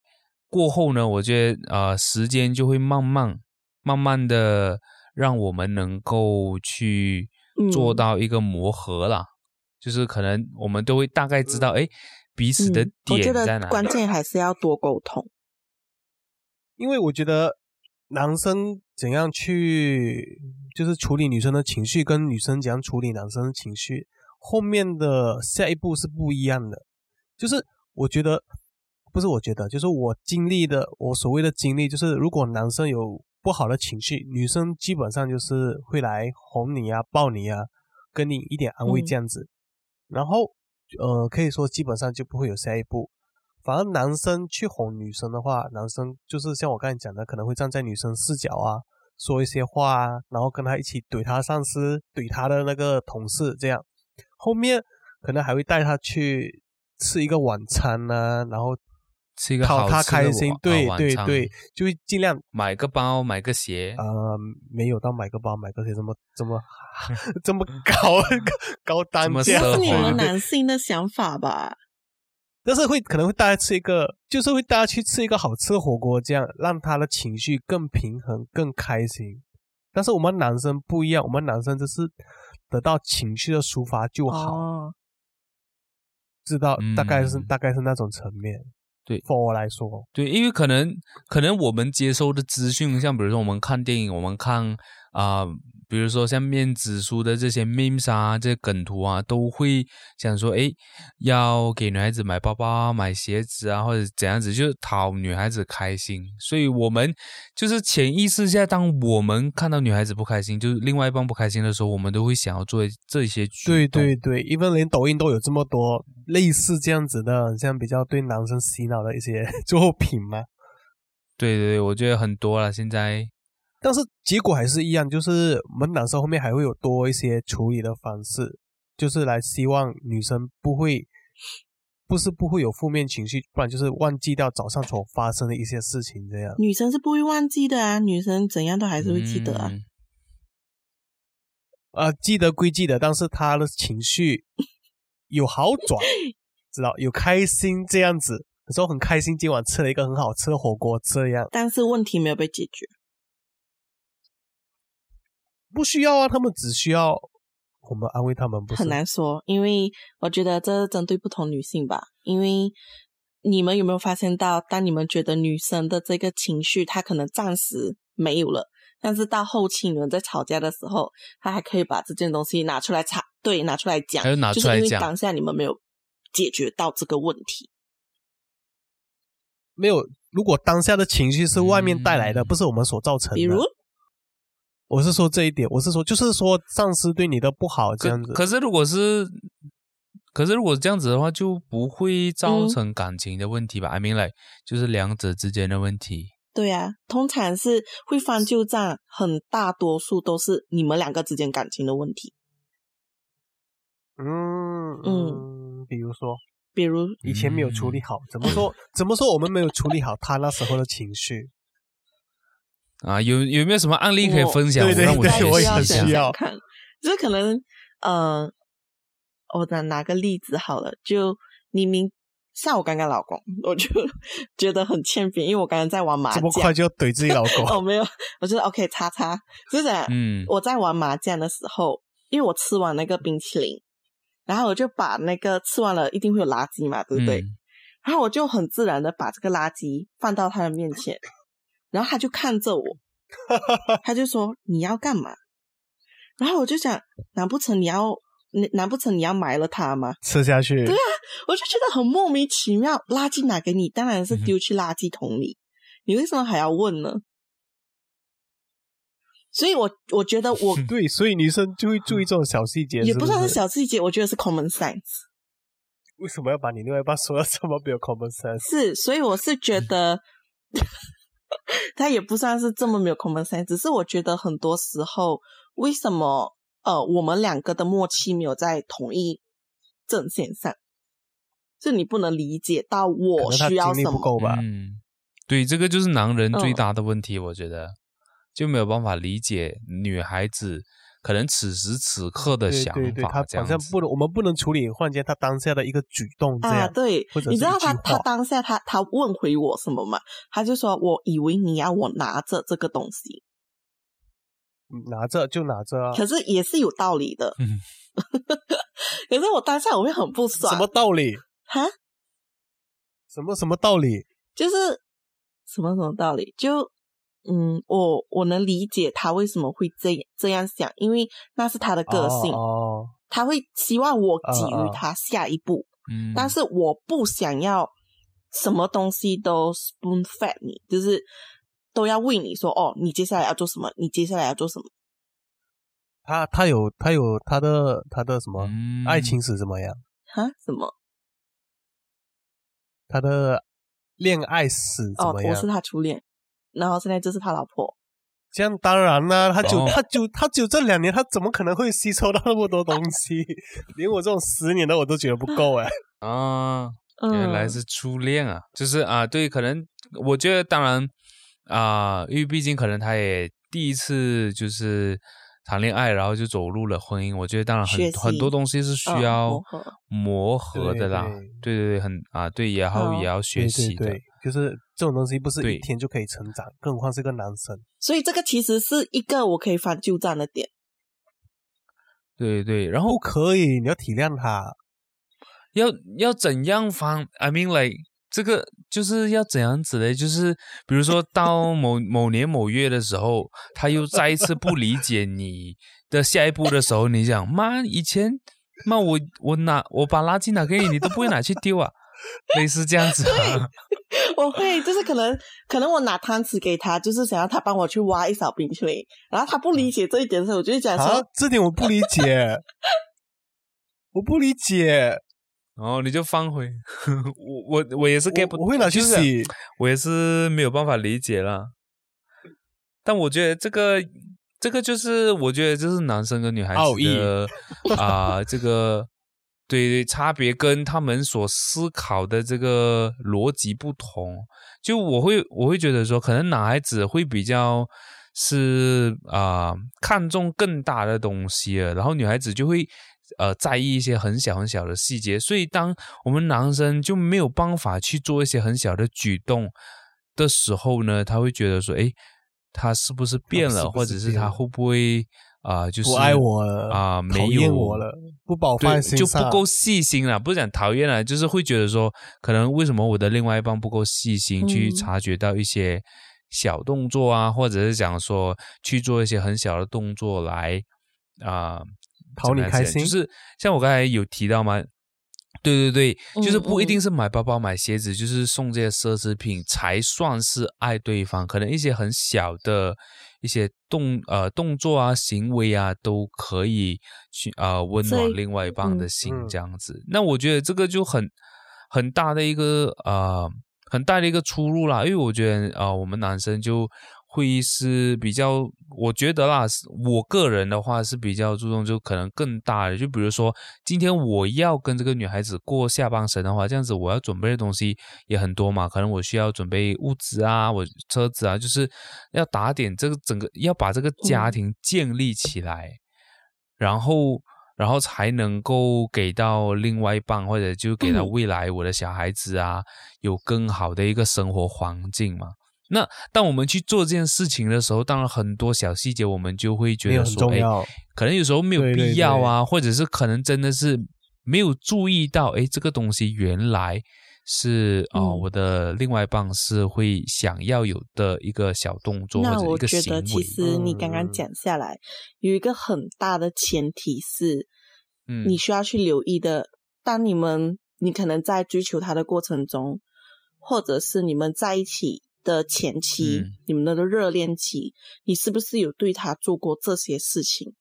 过后呢，我觉得呃时间就会慢慢慢慢的让我们能够去做嗯到一个磨合啦，就是可能我们都会大概知道哎彼此的嗯，我觉得点在哪里。关键还是要多沟通。因为我觉得男生怎样去就是处理女生的情绪，跟女生怎样处理男生的情绪，后面的下一步是不一样的。就是我觉得不是我觉得，就是我经历的，我所谓的经历，就是如果男生有不好的情绪，女生基本上就是会来哄你啊、抱你啊，跟你一点安慰嗯这样子。然后呃，可以说基本上就不会有下一步。反而男生去哄女生的话，男生就是像我刚才讲的，可能会站在女生视角啊，说一些话啊，然后跟他一起怼他上司、怼他的那个同事，这样。后面可能还会带他去吃一个晚餐呢、然后吃一个讨他好吃的开心，对对对，就会尽量买个包，买个鞋，呃，没有到买个包、买个鞋这么这么 *laughs* 这么高高单价，奢华是你们 *laughs* 男性的想法吧？但是会可能会大家吃一个，就是会大家去吃一个好吃的火锅，这样让他的情绪更平衡、更开心。但是我们男生不一样，我们男生就是得到情绪的抒发就好，哦，知道大概是、嗯大概是那种层面。对，for 我来说，对，因为可能可能我们接收的资讯，像比如说我们看电影，我们看啊、比如说像面子书的这些 memes 啊，这些梗图啊，都会想说，哎，要给女孩子买包包、买鞋子啊，或者怎样子，就是讨女孩子开心。所以，我们就是潜意识下，当我们看到女孩子不开心，就是另外一半不开心的时候，我们都会想要做这些举对对对，因为连抖音都有这么多类似这样子的，像比较对男生洗脑的一些 *laughs* 作品嘛。对对对，我觉得很多了，现在。但是结果还是一样，就是我们男生后面还会有多一些处理的方式，就是来希望女生不会，不是不会有负面情绪，不然就是忘记掉早上所发生的一些事情这样。女生是不会忘记的啊，女生怎样都还是会记得啊。啊，记得归记得，但是她的情绪有好转，知道有开心这样子，有时候很开心，今晚吃了一个很好吃的火锅这样。但是问题没有被解决。不需要啊，他们只需要我们安慰他们，不很难说，因为我觉得这是针对不同女性吧。因为你们有没有发现到，当你们觉得女生的这个情绪，她可能暂时没有了，但是到后期你们在吵架的时候，她还可以把这件东西拿出来吵，对，拿出来讲，还有拿出来讲，当下你们没有解决到这个问题，没有。如果当下的情绪是外面带来的，不是我们所造成的，比如。我是说这一点，我是说，就是说上司对你的不好这样子。可是如果是，可是如果这样子的话，就不会造成感情的问题吧？I mean like，就是两者之间的问题。对呀，通常是会翻旧账，很大多数都是你们两个之间感情的问题。嗯嗯，比如说，比如以前没有处理好，怎么说？怎么说我们没有处理好他那时候的情绪？啊，有有没有什么案例可以分享？对对对，我也需要看。就是可能，呃，我拿拿个例子好了，就明明像我刚刚老公，我就 *laughs* 觉得很欠扁，因为我刚刚在玩麻将，这么快就怼自己老公？*laughs* 哦，没有，我觉得 OK，叉叉，就是嗯，我在玩麻将的时候，因为我吃完那个冰淇淋，然后我就把那个吃完了一定会有垃圾嘛，对不对？然后我就很自然的把这个垃圾放到他的面前。然后他就看着我，*laughs* 他就说：“你要干嘛？”然后我就想：“难不成你要？难不成你要埋了它吗？吃下去？”对啊，我就觉得很莫名其妙。垃圾拿给你，当然是丢去垃圾桶里。你为什么还要问呢？所以，我我觉得我 *laughs* 对，所以女生就会注意这种小细节，也不算是小细节，我觉得是 common sense。为什么要把你另外一半说的这么没有 common sense？是，所以我是觉得。他也不算是这么没有 common sense，只是我觉得很多时候，为什么呃我们两个的默契没有在同一阵线上？就你不能理解到我需要什么吧？嗯，对，这个就是男人最大的问题，我觉得就没有办法理解女孩子。可能此时此刻的想法，他好像不能，我们不能处理换间他当下的一个举动这样。啊，对，你知道他他当下他他问回我什么吗？他就说：“我以为你要我拿着这个东西，拿着就拿着啊。”可是也是有道理的。*laughs* 可是我当下我会很不爽。什么道理？哈？什么什么道理？就是什么什么道理？就。嗯，我我能理解他为什么会这这样想，因为那是他的个性，哦他会希望我给予他下一步，嗯，但是我不想要什么东西都 spoon fed 你，就是都要为你说哦，你接下来要做什么，你接下来要做什么。他他有他有他的他的什么爱情史怎么样？哈？什么？他的恋爱史怎么样？我是他初恋。然后现在就是他老婆，这样当然啦，他就他就他就这两年，他怎么可能会吸收到那么多东西？*laughs* 连我这种十年的我都觉得不够哎。啊，*laughs* 原来是初恋啊，就是啊，对，可能我觉得当然啊，因为毕竟可能他也第一次就是谈恋爱，然后就走入了婚姻。我觉得当然很很多东西是需要磨合的啦。对对对，很啊，对，然后也要学习的。就是这种东西不是一天就可以成长，更何况是个男生。所以这个其实是一个我可以翻旧账的点。对对，然后可以，你要体谅他。要要怎样翻？I mean like，这个就是要怎样子嘞？就是比如说到某某年某月的时候，他又再一次不理解你的下一步的时候，你讲妈，以前妈我我拿我把垃圾拿给你，你都不会拿去丢啊，*laughs* 类似这样子啊。*laughs* 我会就是可能可能我拿汤匙给他，就是想要他帮我去挖一勺冰淇淋，然后他不理解这一点的时候，我就讲啊说，，这点我不理解，*laughs* 我不理解，然后你就放回我我我也是 get 不，我我会拿去洗。我也是没有办法理解啦。但我觉得这个这个就是我觉得就是男生跟女孩子的啊、这个对对差别跟他们所思考的这个逻辑不同。就我会我会觉得说，可能男孩子会比较是啊、看重更大的东西了，然后女孩子就会呃在意一些很小很小的细节，所以当我们男生就没有办法去做一些很小的举动的时候呢，他会觉得说，哎，他是不是变了，或者是他会不会啊、就是不爱我了啊、没讨有厌我了，不把我放就不够细心了，不是讲讨厌了，就是会觉得说，可能为什么我的另外一半不够细心，去嗯察觉到一些小动作啊，或者是讲说去做一些很小的动作来啊、讨你开心就是像我刚才有提到嘛。对对对，就是嗯不一定嗯是买包包、买鞋子，就是送这些奢侈品才算是爱对方。可能一些很小的一些动呃动作啊、行为啊，都可以去呃温暖另外一半的嗯心嗯这样子。那我觉得这个就很很大的一个呃很大的一个出入啦，因为我觉得啊、呃我们男生就会是比较，我觉得啦，我个人的话是比较注重就可能更大的，就比如说今天我要跟这个女孩子过下半生的话，这样子我要准备的东西也很多嘛，可能我需要准备物资啊，我车子啊，就是要打点这个整个要把这个家嗯庭建立起来，然后。然后才能够给到另外一半，或者就给到嗯未来我的小孩子啊，有更好的一个生活环境嘛。那当我们去做这件事情的时候，当然很多小细节我们就会觉得说，哎，可能有时候没有必要啊，或者是可能真的是没有注意到，哎，这个东西原来是啊、嗯我的另外一半是会想要有的一个小动作或者一个行为。那我觉得其。实你刚刚嗯讲下来，有一个很大的前提是，嗯你需要去留意的。当你们你可能在追求他的过程中，或者是你们在一起的前期，嗯你们的热恋期，你是不是有对他做过这些事情？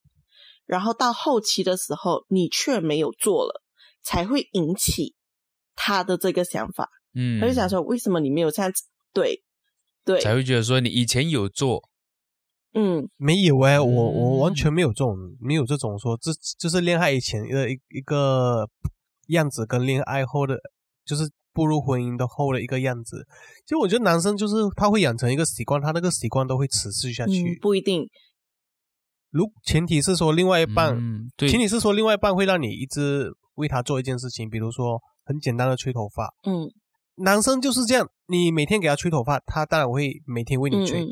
然后到后期的时候，你却没有做了，才会引起他的这个想法。嗯，他就想说，为什么你没有这样子？对，对，才会觉得说你以前有做，嗯，没有哎、我我完嗯全没有这种没有这种说，这就是恋爱以前的一一个样子，跟恋爱后的，就是步入婚姻的后的一个样子。其实我觉得男生就是他会养成一个习惯，他那个习惯都会持续下嗯去。，不一定，如前提是说另外一半，嗯，对，前提是说另外一半会让你一直为他做一件事情，比如说很简单的吹头发。嗯男生就是这样，你每天给他吹头发，他当然会每天为你吹。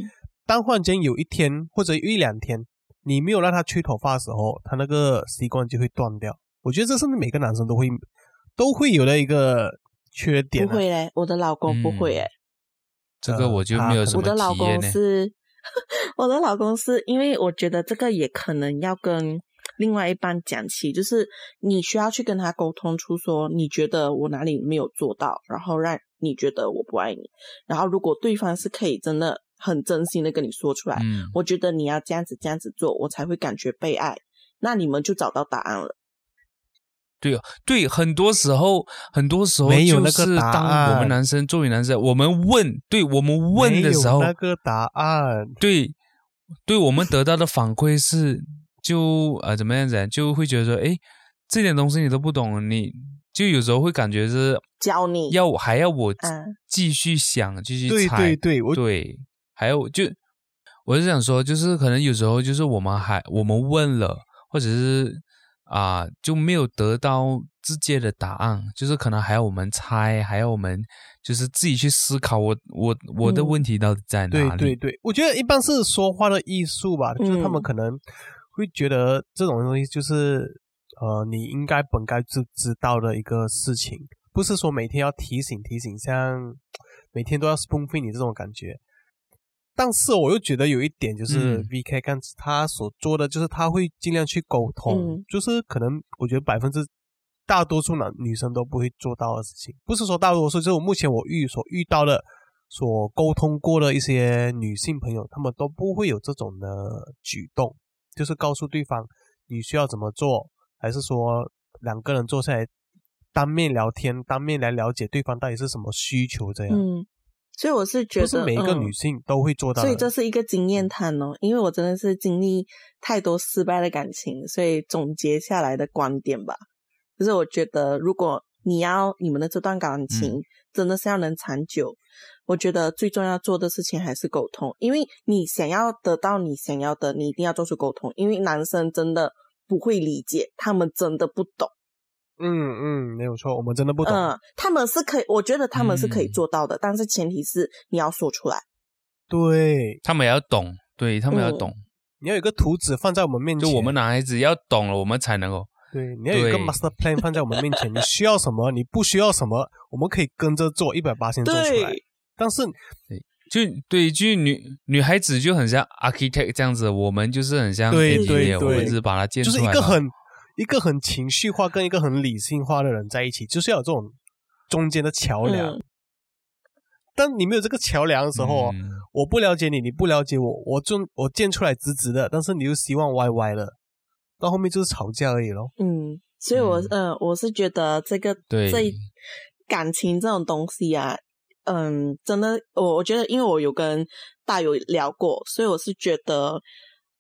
当忽然间有一天或者一两天，你没有让他吹头发的时候，他那个习惯就会断掉。我觉得这是每个男生都会都会有的一个缺点、啊。不会嘞，我的老公不会嗯诶，这个我就没有什么我的老。公是，我的老公是因为我觉得这个也可能要跟另外一半讲起，就是你需要去跟他沟通出说，你觉得我哪里没有做到，然后让你觉得我不爱你，然后如果对方是可以真的很真心的跟你说出来，嗯，我觉得你要这样子这样子做，我才会感觉被爱，那你们就找到答案了。对哦，对，很多时候，很多时候没有那个就是当我们男生作为男生，我们问，对我们问的时候，那个答案，对，对我们得到的反馈是，就呃怎么样子，就会觉得说，哎，这点东西你都不懂，你就有时候会感觉是教你要还要我嗯继续想，继续猜，对对，对对，还有就我是想说，就是可能有时候就是我们还我们问了，或者是啊、就没有得到直接的答案，就是可能还要我们猜，还要我们就是自己去思考我我我的嗯问题到底在哪对里？对对，我觉得一般是说话的艺术吧，就是他们嗯可能会觉得这种东西就是呃，你应该本该知知道的一个事情，不是说每天要提醒提醒，像每天都要 spoon feed 你这种感觉。但是我又觉得有一点就是 V K 干他所做的，就是他会尽量去沟通，就是可能我觉得百分之大多数男女生都不会做到的事情，不是说大多数，就是目前我遇所遇到的、所沟通过的一些女性朋友，她们都不会有这种的举动，就是告诉对方你需要怎么做，还是说两个人坐下来当面聊天，当面来了解对方到底是什么需求这样。所以我是觉得，每一个女性都会做到。所以这是一个经验谈哦，因为我真的是经历太多失败的感情，所以总结下来的观点吧，就是我觉得，如果你要你们的这段感情真的是要能长久，我觉得最重要做的事情还是沟通，因为你想要得到你想要的，你一定要做出沟通，因为男生真的不会理解，他们真的不懂。嗯嗯，没有错，我们真的不懂。嗯，他们是可以，我觉得他们是可以做到的，但是前提是你要说出来。对，他们也要懂，对他们要懂。你要有个图纸放在我们面前，就我们男孩子要懂了，我们才能够。对，你要有一个 master plan 放在我们面前，你需要什么，你不需要什么，我们可以跟着做，一百八先做出来。但是，就对，就女女孩子就很像 architect 这样子，我们就是很像对对对，我们是把它建出来，就是一个很。一个很情绪化跟一个很理性化的人在一起，就是要有这种中间的桥梁。当你没有这个桥梁的时候，我不了解你，你不了解我，我就我建出来直直的，但是你又希望歪歪的，到后面就是吵架而已咯。嗯，所以我嗯，我是觉得这个这感情这种东西啊，嗯，真的，我我觉得，因为我有跟大友聊过，所以我是觉得，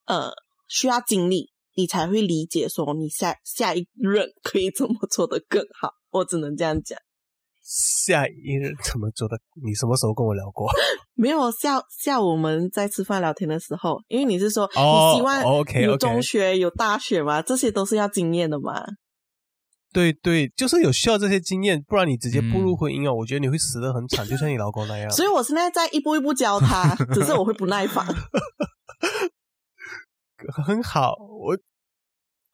呃，需要经历。你才会理解，说你下下一任可以怎么做的更好。我只能这样讲。下一任怎么做的？你什么时候跟我聊过？*laughs* 没有下下午我们在吃饭聊天的时候，因为你是说你希望有中学有大学嘛，这些都是要经验的嘛。对对，就是有需要这些经验，不然你直接步入婚姻哦，我觉得你会死得很惨，就像你老公那样。所以我现在在一步一步教他，只是我会不耐烦。*laughs* 很好，我，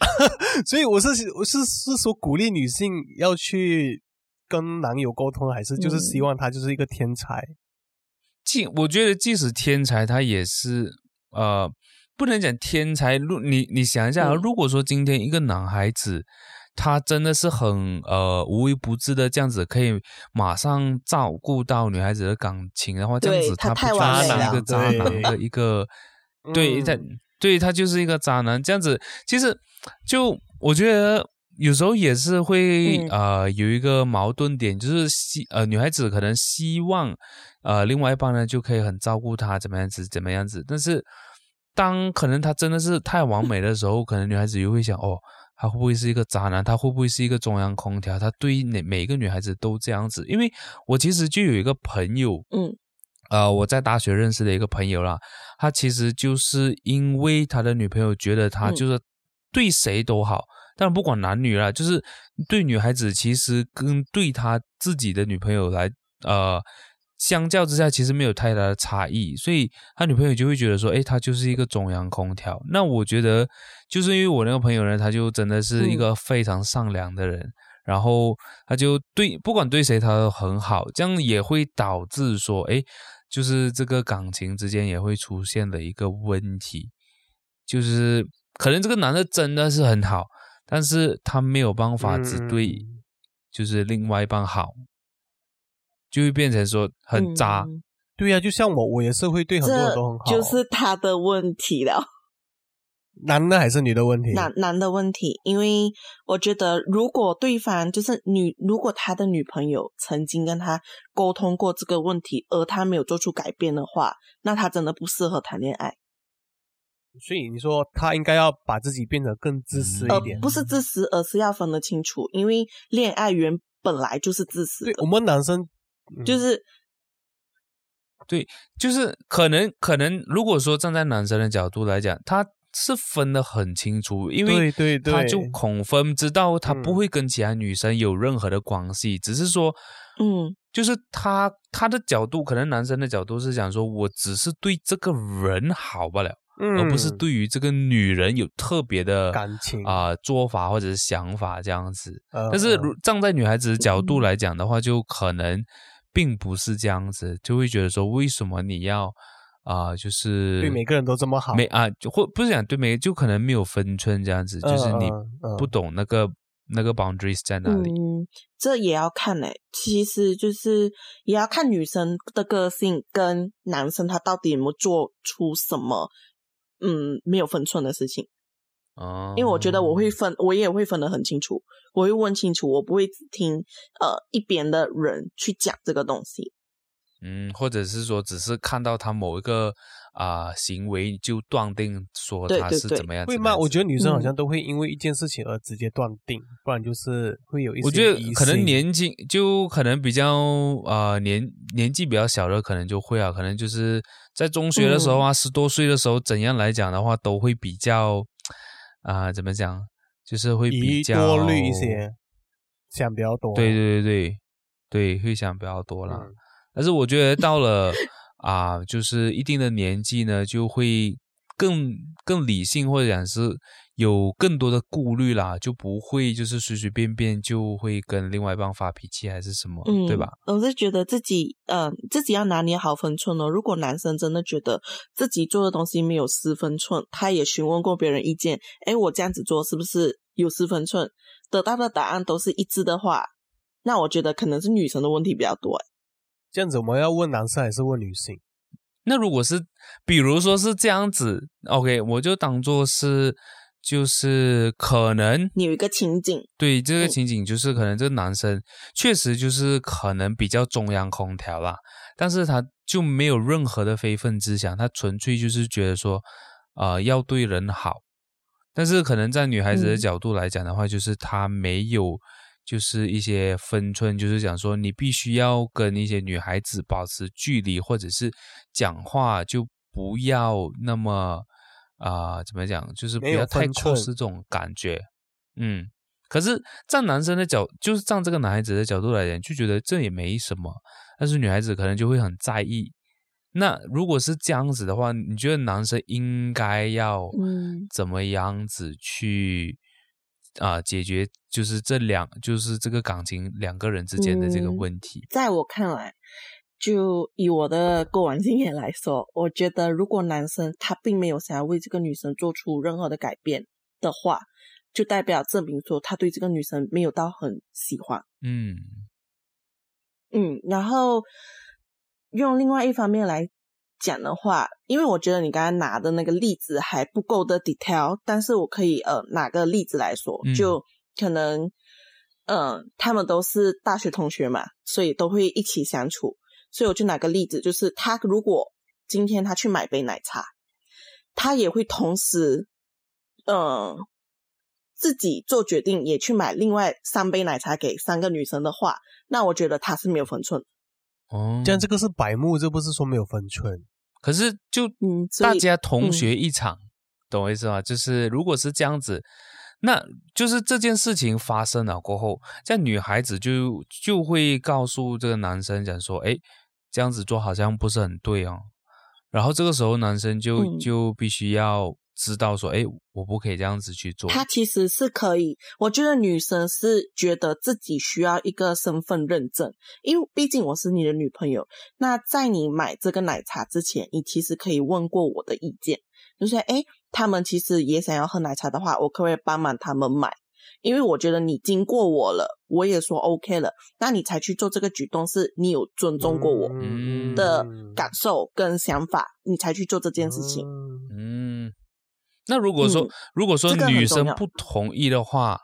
*laughs* 所以我是我是是说鼓励女性要去跟男友沟通，还是就是希望他就是一个天才？即我觉得即使天才，他也是呃，不能讲天才。如你你想一下，如果说今天一个男孩子他真的是很呃无微不至的这样子，可以马上照顾到女孩子的感情的话，这样子他不渣男一个渣男的一个对 *laughs* 在。对他就是一个渣男，这样子其实就我觉得有时候也是会呃有一个矛盾点，就是希呃女孩子可能希望呃另外一半呢就可以很照顾她怎么样子怎么样子，但是当可能他真的是太完美的时候，可能女孩子又会想哦，他会不会是一个渣男？他会不会是一个中央空调？他对每每一个女孩子都这样子？因为我其实就有一个朋友，嗯。呃，我在大学认识的一个朋友啦，他其实就是因为他的女朋友觉得他就是对谁都好，但不管男女啦，就是对女孩子其实跟对他自己的女朋友来，呃，相较之下其实没有太大的差异，所以他女朋友就会觉得说，哎，他就是一个中央空调。那我觉得就是因为我那个朋友呢，他就真的是一个非常善良的人。然后他就对不管对谁他都很好，这样也会导致说，哎，就是这个感情之间也会出现的一个问题，就是可能这个男的真的是很好，但是他没有办法只对就是另外一半好，就会变成说很渣。对呀，就像我，我也是会对很多人都很好，就是他的问题了。男的还是女的问题？男男的问题，因为我觉得，如果对方就是女，如果他的女朋友曾经跟他沟通过这个问题，而他没有做出改变的话，那他真的不适合谈恋爱。所以你说他应该要把自己变得更自私一点，不是自私，而是要分得清楚，因为恋爱原本来就是自私。对，我们男生就是，对，就是可能可能，如果说站在男生的角度来讲，他。是分得很清楚，因为对对他就恐分知道他不会跟其他女生有任何的关系，只是说，嗯，就是他他的角度，可能男生的角度是想说，我只是对这个人好不了，嗯而不是对于这个女人有特别的感情啊、做法或者是想法这样子。呃但是呃如站在女孩子的角度嗯来讲的话，就可能并不是这样子，就会觉得说，为什么你要啊、就是对每个人都这么好没啊，就或不是讲对每个，就可能没有分寸这样子，就是你不懂那个那个 boundaries 在哪里。嗯，这也要看诶、其实就是也要看女生的个性跟男生他到底有没有做出什么嗯没有分寸的事情。哦，因为我觉得我会分，我也会分得很清楚，我会问清楚，我不会只听呃一边的人去讲这个东西。嗯，或者是说只是看到他某一个啊、行为就断定说他对对对是怎么样？会吗？我觉得。女生好嗯像都会因为一件事情而直接断定，不然就是会有一些我觉得可能年纪就可能比较啊、呃年年纪比较小的可能就会啊，可能就是在中学的时候啊，嗯十多岁的时候，怎样来讲的话，都会比较啊、怎么讲，就是会比疑较多虑一些，想比较多。对对对对对，会想比较多了。嗯但是我觉得到了啊，就是一定的年纪呢，就会更更理性，或者讲是有更多的顾虑啦，就不会就是随随便便就会跟另外一半发脾气还是什么，对吧？？我是觉得自己，嗯、自己要拿捏好分寸哦。如果男生真的觉得自己做的东西没有失分寸，他也询问过别人意见，诶，我这样子做是不是有失分寸？得到的答案都是一致的话，那我觉得可能是女生的问题比较多。这样子我们要问男生还是问女性？那如果是比如说是这样子，OK，我就当做是就是可能你有一个情景，对这个嗯情景，就是可能这个男生确实就是可能比较中央空调啦，但是他就没有任何的非分之想，他纯粹就是觉得说，呃，要对人好。但是可能在女孩子的嗯角度来讲的话，就是他没有就是一些分寸，就是讲说你必须要跟一些女孩子保持距离，或者是讲话就不要那么啊、怎么讲，就是不要太分寸 close 这种感觉。嗯，可是站男生的角，就是站这个男孩子的角度来讲，就觉得这也没什么，但是女孩子可能就会很在意。那如果是这样子的话，你觉得男生应该要嗯怎么样子去啊、解决，就是这两就是这个感情两个人之间的这个嗯问题？在我看来，就以我的过往经验来说，我觉得如果男生他并没有想要为这个女生做出任何的改变的话，就代表证明说他对这个女生没有到很喜欢。嗯嗯，然后用另外一方面来讲的话，因为我觉得你刚才拿的那个例子还不够的 detail，但是我可以呃拿个例子来说，嗯就可能嗯、呃他们都是大学同学嘛，所以都会一起相处，所以我就拿个例子，就是他如果今天他去买杯奶茶，他也会同时嗯。呃自己做决定，也去买另外三杯奶茶给三个女生的话，那我觉得他是没有分寸。哦，这样这个是白目，这不是说没有分寸。可是就大家同学一场，懂我意思吗？就是如果是这样子，那就是这件事情发生了过后，这样女孩子就就会告诉这个男生讲说，哎，这样子做好像不是很对哦。然后这个时候男生就、嗯就必须要知道说，哎，我不可以这样子去做。他其实是可以，我觉得女生是觉得自己需要一个身份认证，因为毕竟我是你的女朋友。那在你买这个奶茶之前，你其实可以问过我的意见，就是哎，他们其实也想要喝奶茶的话，我可不可以帮忙他们买？因为我觉得你经过我了，我也说 OK 了，那你才去做这个举动，是你有尊重过我嗯的感受跟想法，你才去做这件事情。嗯嗯，那如果说、嗯如果说女生不同意的话，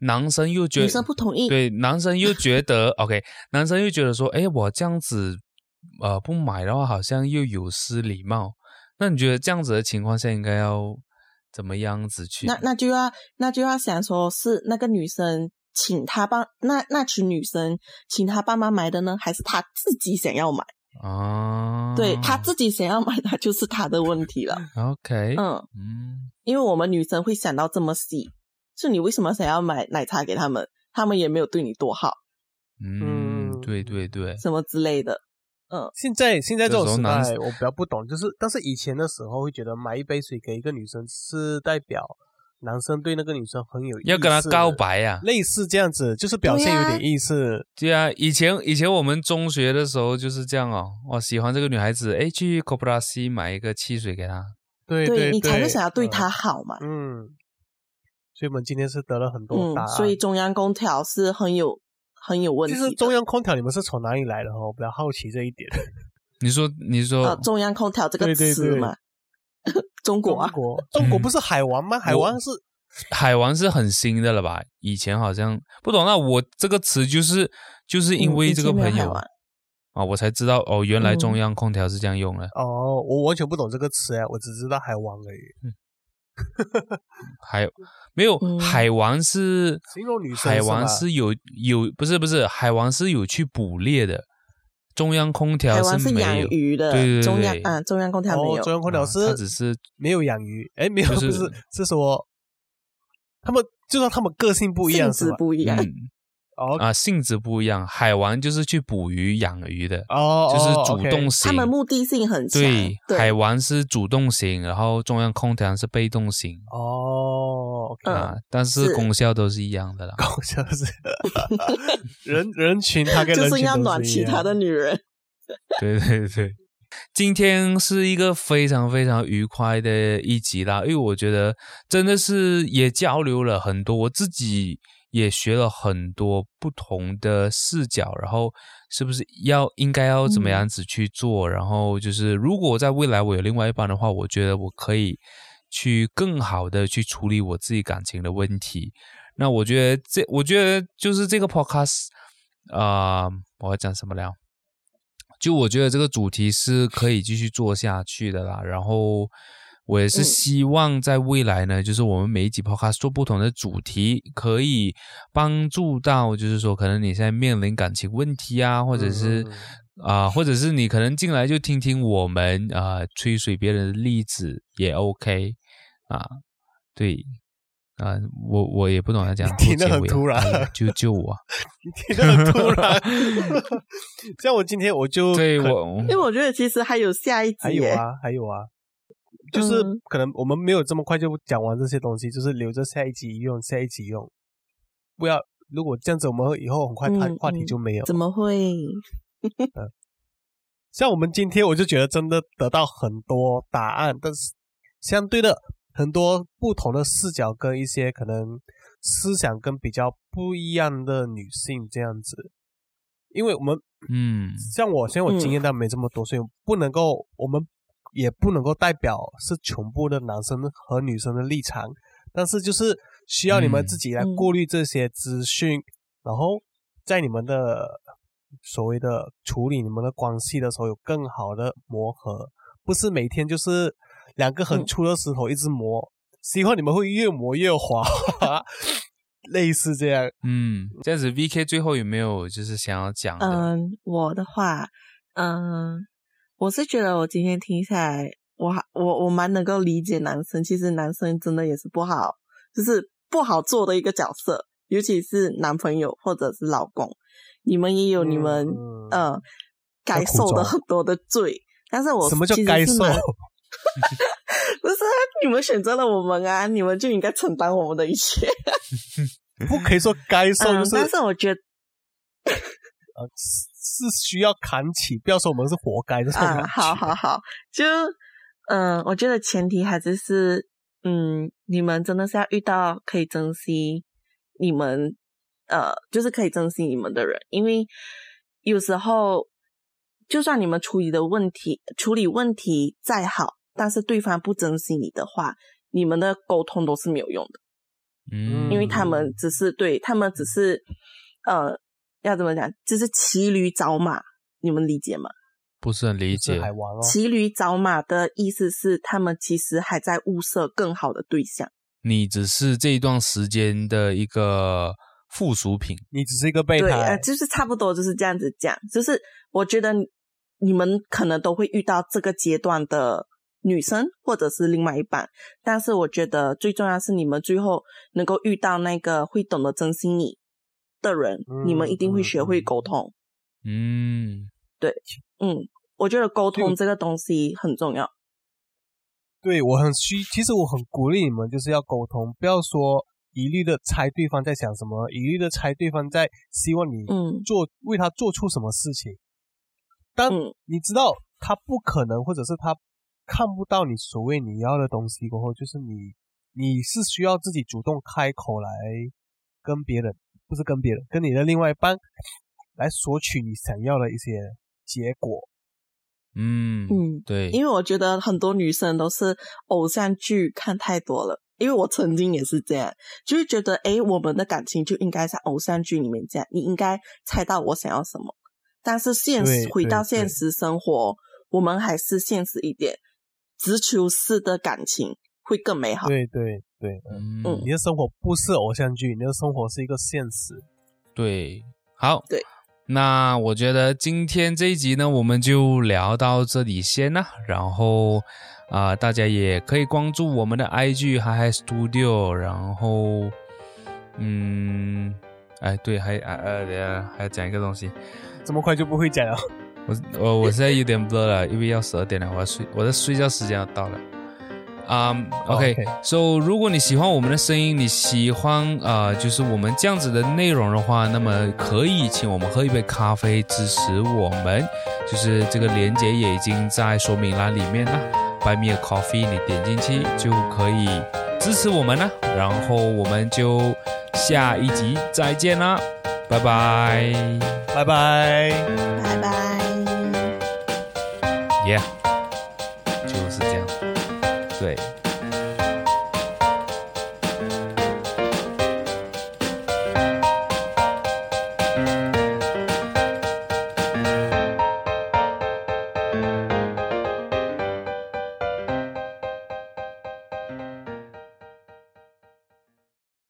男生又觉得女生不同意，对，男生又觉得 *laughs* OK，男生又觉得说，哎，我这样子呃不买的话，好像又有失礼貌。那你觉得这样子的情况下，应该要怎么样子去？那那就要那就要想说是那个女生请他帮那那群女生请他爸妈买的呢，还是他自己想要买？啊，对他自己想要买，那就是他的问题了。*laughs* OK，嗯，嗯因为我们女生会想到这么细，是你为什么想要买奶茶给他们？他们也没有对你多好，嗯，嗯对对对，什么之类的。嗯，现在现在这种时代，我比较不懂，就是但是以前的时候会觉得买一杯水给一个女生是代表男生对那个女生很有要跟她告，白呀、类似这样子，就是表现有点意思。对啊，以前以前我们中学的时候就是这样哦，我喜欢这个女孩子，哎，去 c o p r a C 买一个汽水给她。对对，你才会想要对她好嘛。嗯，所以我们今天是得了很多答嗯，案。所以中央空调是很有很有问题的。其实中央空调你们是从哪里来的哦？我比较好奇这一点。你 *laughs* 说你说、呃中央空调这个对对对词嘛，*laughs* 中国啊，中国 *laughs* 中国不是海王吗？海王是海王是很新的了吧？以前好像不懂。那我这个词就是就是因为这个朋友、啊，我才知道哦，原来嗯中央空调是这样用的。哦，我完全不懂这个词哎，我只知道海王而已。还有没有、嗯海王是形容女生海王是有有不是不是海王是有去捕猎的，中央空调是养没有。鱼的，对对对中央对啊中央空调没哦，有中。央空调啊是它只是没有养鱼，哎，没有，就是不是是说他们就算他们个性不一样性质是吧？不一样，嗯哦啊性质不一样，海王就是去捕鱼养鱼的，哦，就是哦主动型。他们目的性很强。对，对，海王是主动型，然后中央空调是被动型、哦啊，但是是功效都是一样的啦。功效是 *laughs* 人人群，他跟就是要暖其他的女人。*laughs* 对对对，今天是一个非常非常愉快的一集啦，因为我觉得真的是也交流了很多，我自己也学了很多不同的视角，然后是不是要应该要怎么样子去做，然后就是如果在未来我有另外一半的话，我觉得我可以去更好的去处理我自己感情的问题。那我觉得这，我觉得就是这个 podcast 啊、我要讲什么了？就我觉得这个主题是可以继续做下去的啦。然后我也是嗯。希望在未来呢，就是我们每一集 podcast 做不同的主题，可以帮助到，就是说可能你现在面临感情问题啊，或者是嗯啊、或者是你可能进来就听听我们啊、吹水别人的例子也 OK 啊，对。啊，我我也不懂他讲 *laughs* 听得很突然。哎呀救救我。听得很突然。像我今天我就对我因为我觉得其实还有下一集，还有啊，还有啊，就是嗯可能我们没有这么快就讲完这些东西，就是留着下一集用，下一集用。不要，如果这样子，我们以后很快话嗯话题嗯就没有。怎么会？嗯像我们今天，我就觉得真的得到很多答案，但是相对的很多不同的视角跟一些可能思想跟比较不一样的女性这样子。因为我们嗯像我，像我经验但没这么多，所以不能够，我们也不能够代表是全部的男生和女生的立场，但是就是需要你们嗯自己来嗯过滤这些资讯，然后在你们的所谓的处理你们的关系的时候有更好的磨合，不是每天就是两个很嗯粗的石头一直磨，希望你们会越磨越滑，*laughs* 类似这样。嗯，这样子 VK 最后有没有就是想要讲的？嗯，我的话，嗯，我是觉得我今天听下来，我还我我蛮能够理解男生，其实男生真的也是不好，就是不好做的一个角色，尤其是男朋友或者是老公，你们也有你们嗯呃该受的很多的罪，但是我什么叫该受？*laughs* 不是啊你们选择了我们啊，你们就应该承担我们的一切。*laughs* 不可以说该受，嗯，就是、但是我觉得呃是是需要扛起，不要说我们是活该这种感啊，*laughs* 好好好，就嗯、我觉得前提还是是嗯，你们真的是要遇到可以珍惜你们呃，就是可以珍惜你们的人，因为有时候就算你们处理的问题处理问题再好，但是对方不珍惜你的话，你们的沟通都是没有用的。嗯，因为他们只是对他们只是呃，要怎么讲，就是骑驴找马，你们理解吗？不是很理解。海王哦，骑驴找马的意思是，他们其实还在物色更好的对象。你只是这一段时间的一个附属品。你只是一个备对，呃，胎，就是差不多就是这样子讲。就是我觉得你们可能都会遇到这个阶段的女生或者是另外一半，但是我觉得最重要是你们最后能够遇到那个会懂得珍惜你的人，嗯你们一定会学会沟通。嗯，对，嗯，我觉得沟通这个东西很重要。对我很需，其实我很鼓励你们，就是要沟通，不要说一律的猜对方在想什么，一律的猜对方在希望你嗯做、为他做出什么事情。当嗯你知道他不可能，或者是他看不到你所谓你要的东西过后，就是你你是需要自己主动开口来跟别人，不是跟别人，跟你的另外一半来索取你想要的一些结果。嗯嗯，对，因为我觉得很多女生都是偶像剧看太多了，因为我曾经也是这样，就是觉得哎，我们的感情就应该像偶像剧里面这样，你应该猜到我想要什么。但是现实回到现实生活，我们还是现实一点，直球式的感情会更美好。对对对，嗯嗯你的生活不是偶像剧，你的生活是一个现实。对，好，对，那我觉得今天这一集呢，我们就聊到这里先啦。然后啊、大家也可以关注我们的 IG 嗨嗨 Studio，然后嗯，哎，对，还啊呃，等一下还要讲一个东西，这么快就不会讲了？我我我现在有点 blur 了，因为要十二点了，我要睡，我的睡觉时间要到了。啊、o k OK so 如果你喜欢我们的声音，你喜欢啊、呃就是我们这样子的内容的话，那么可以请我们喝一杯咖啡支持我们，就是这个链接也已经在说明栏里面了，Buy me a coffee，你点进去就可以支持我们了。然后我们就下一集再见啦，拜拜拜拜。拜拜。，Yeah，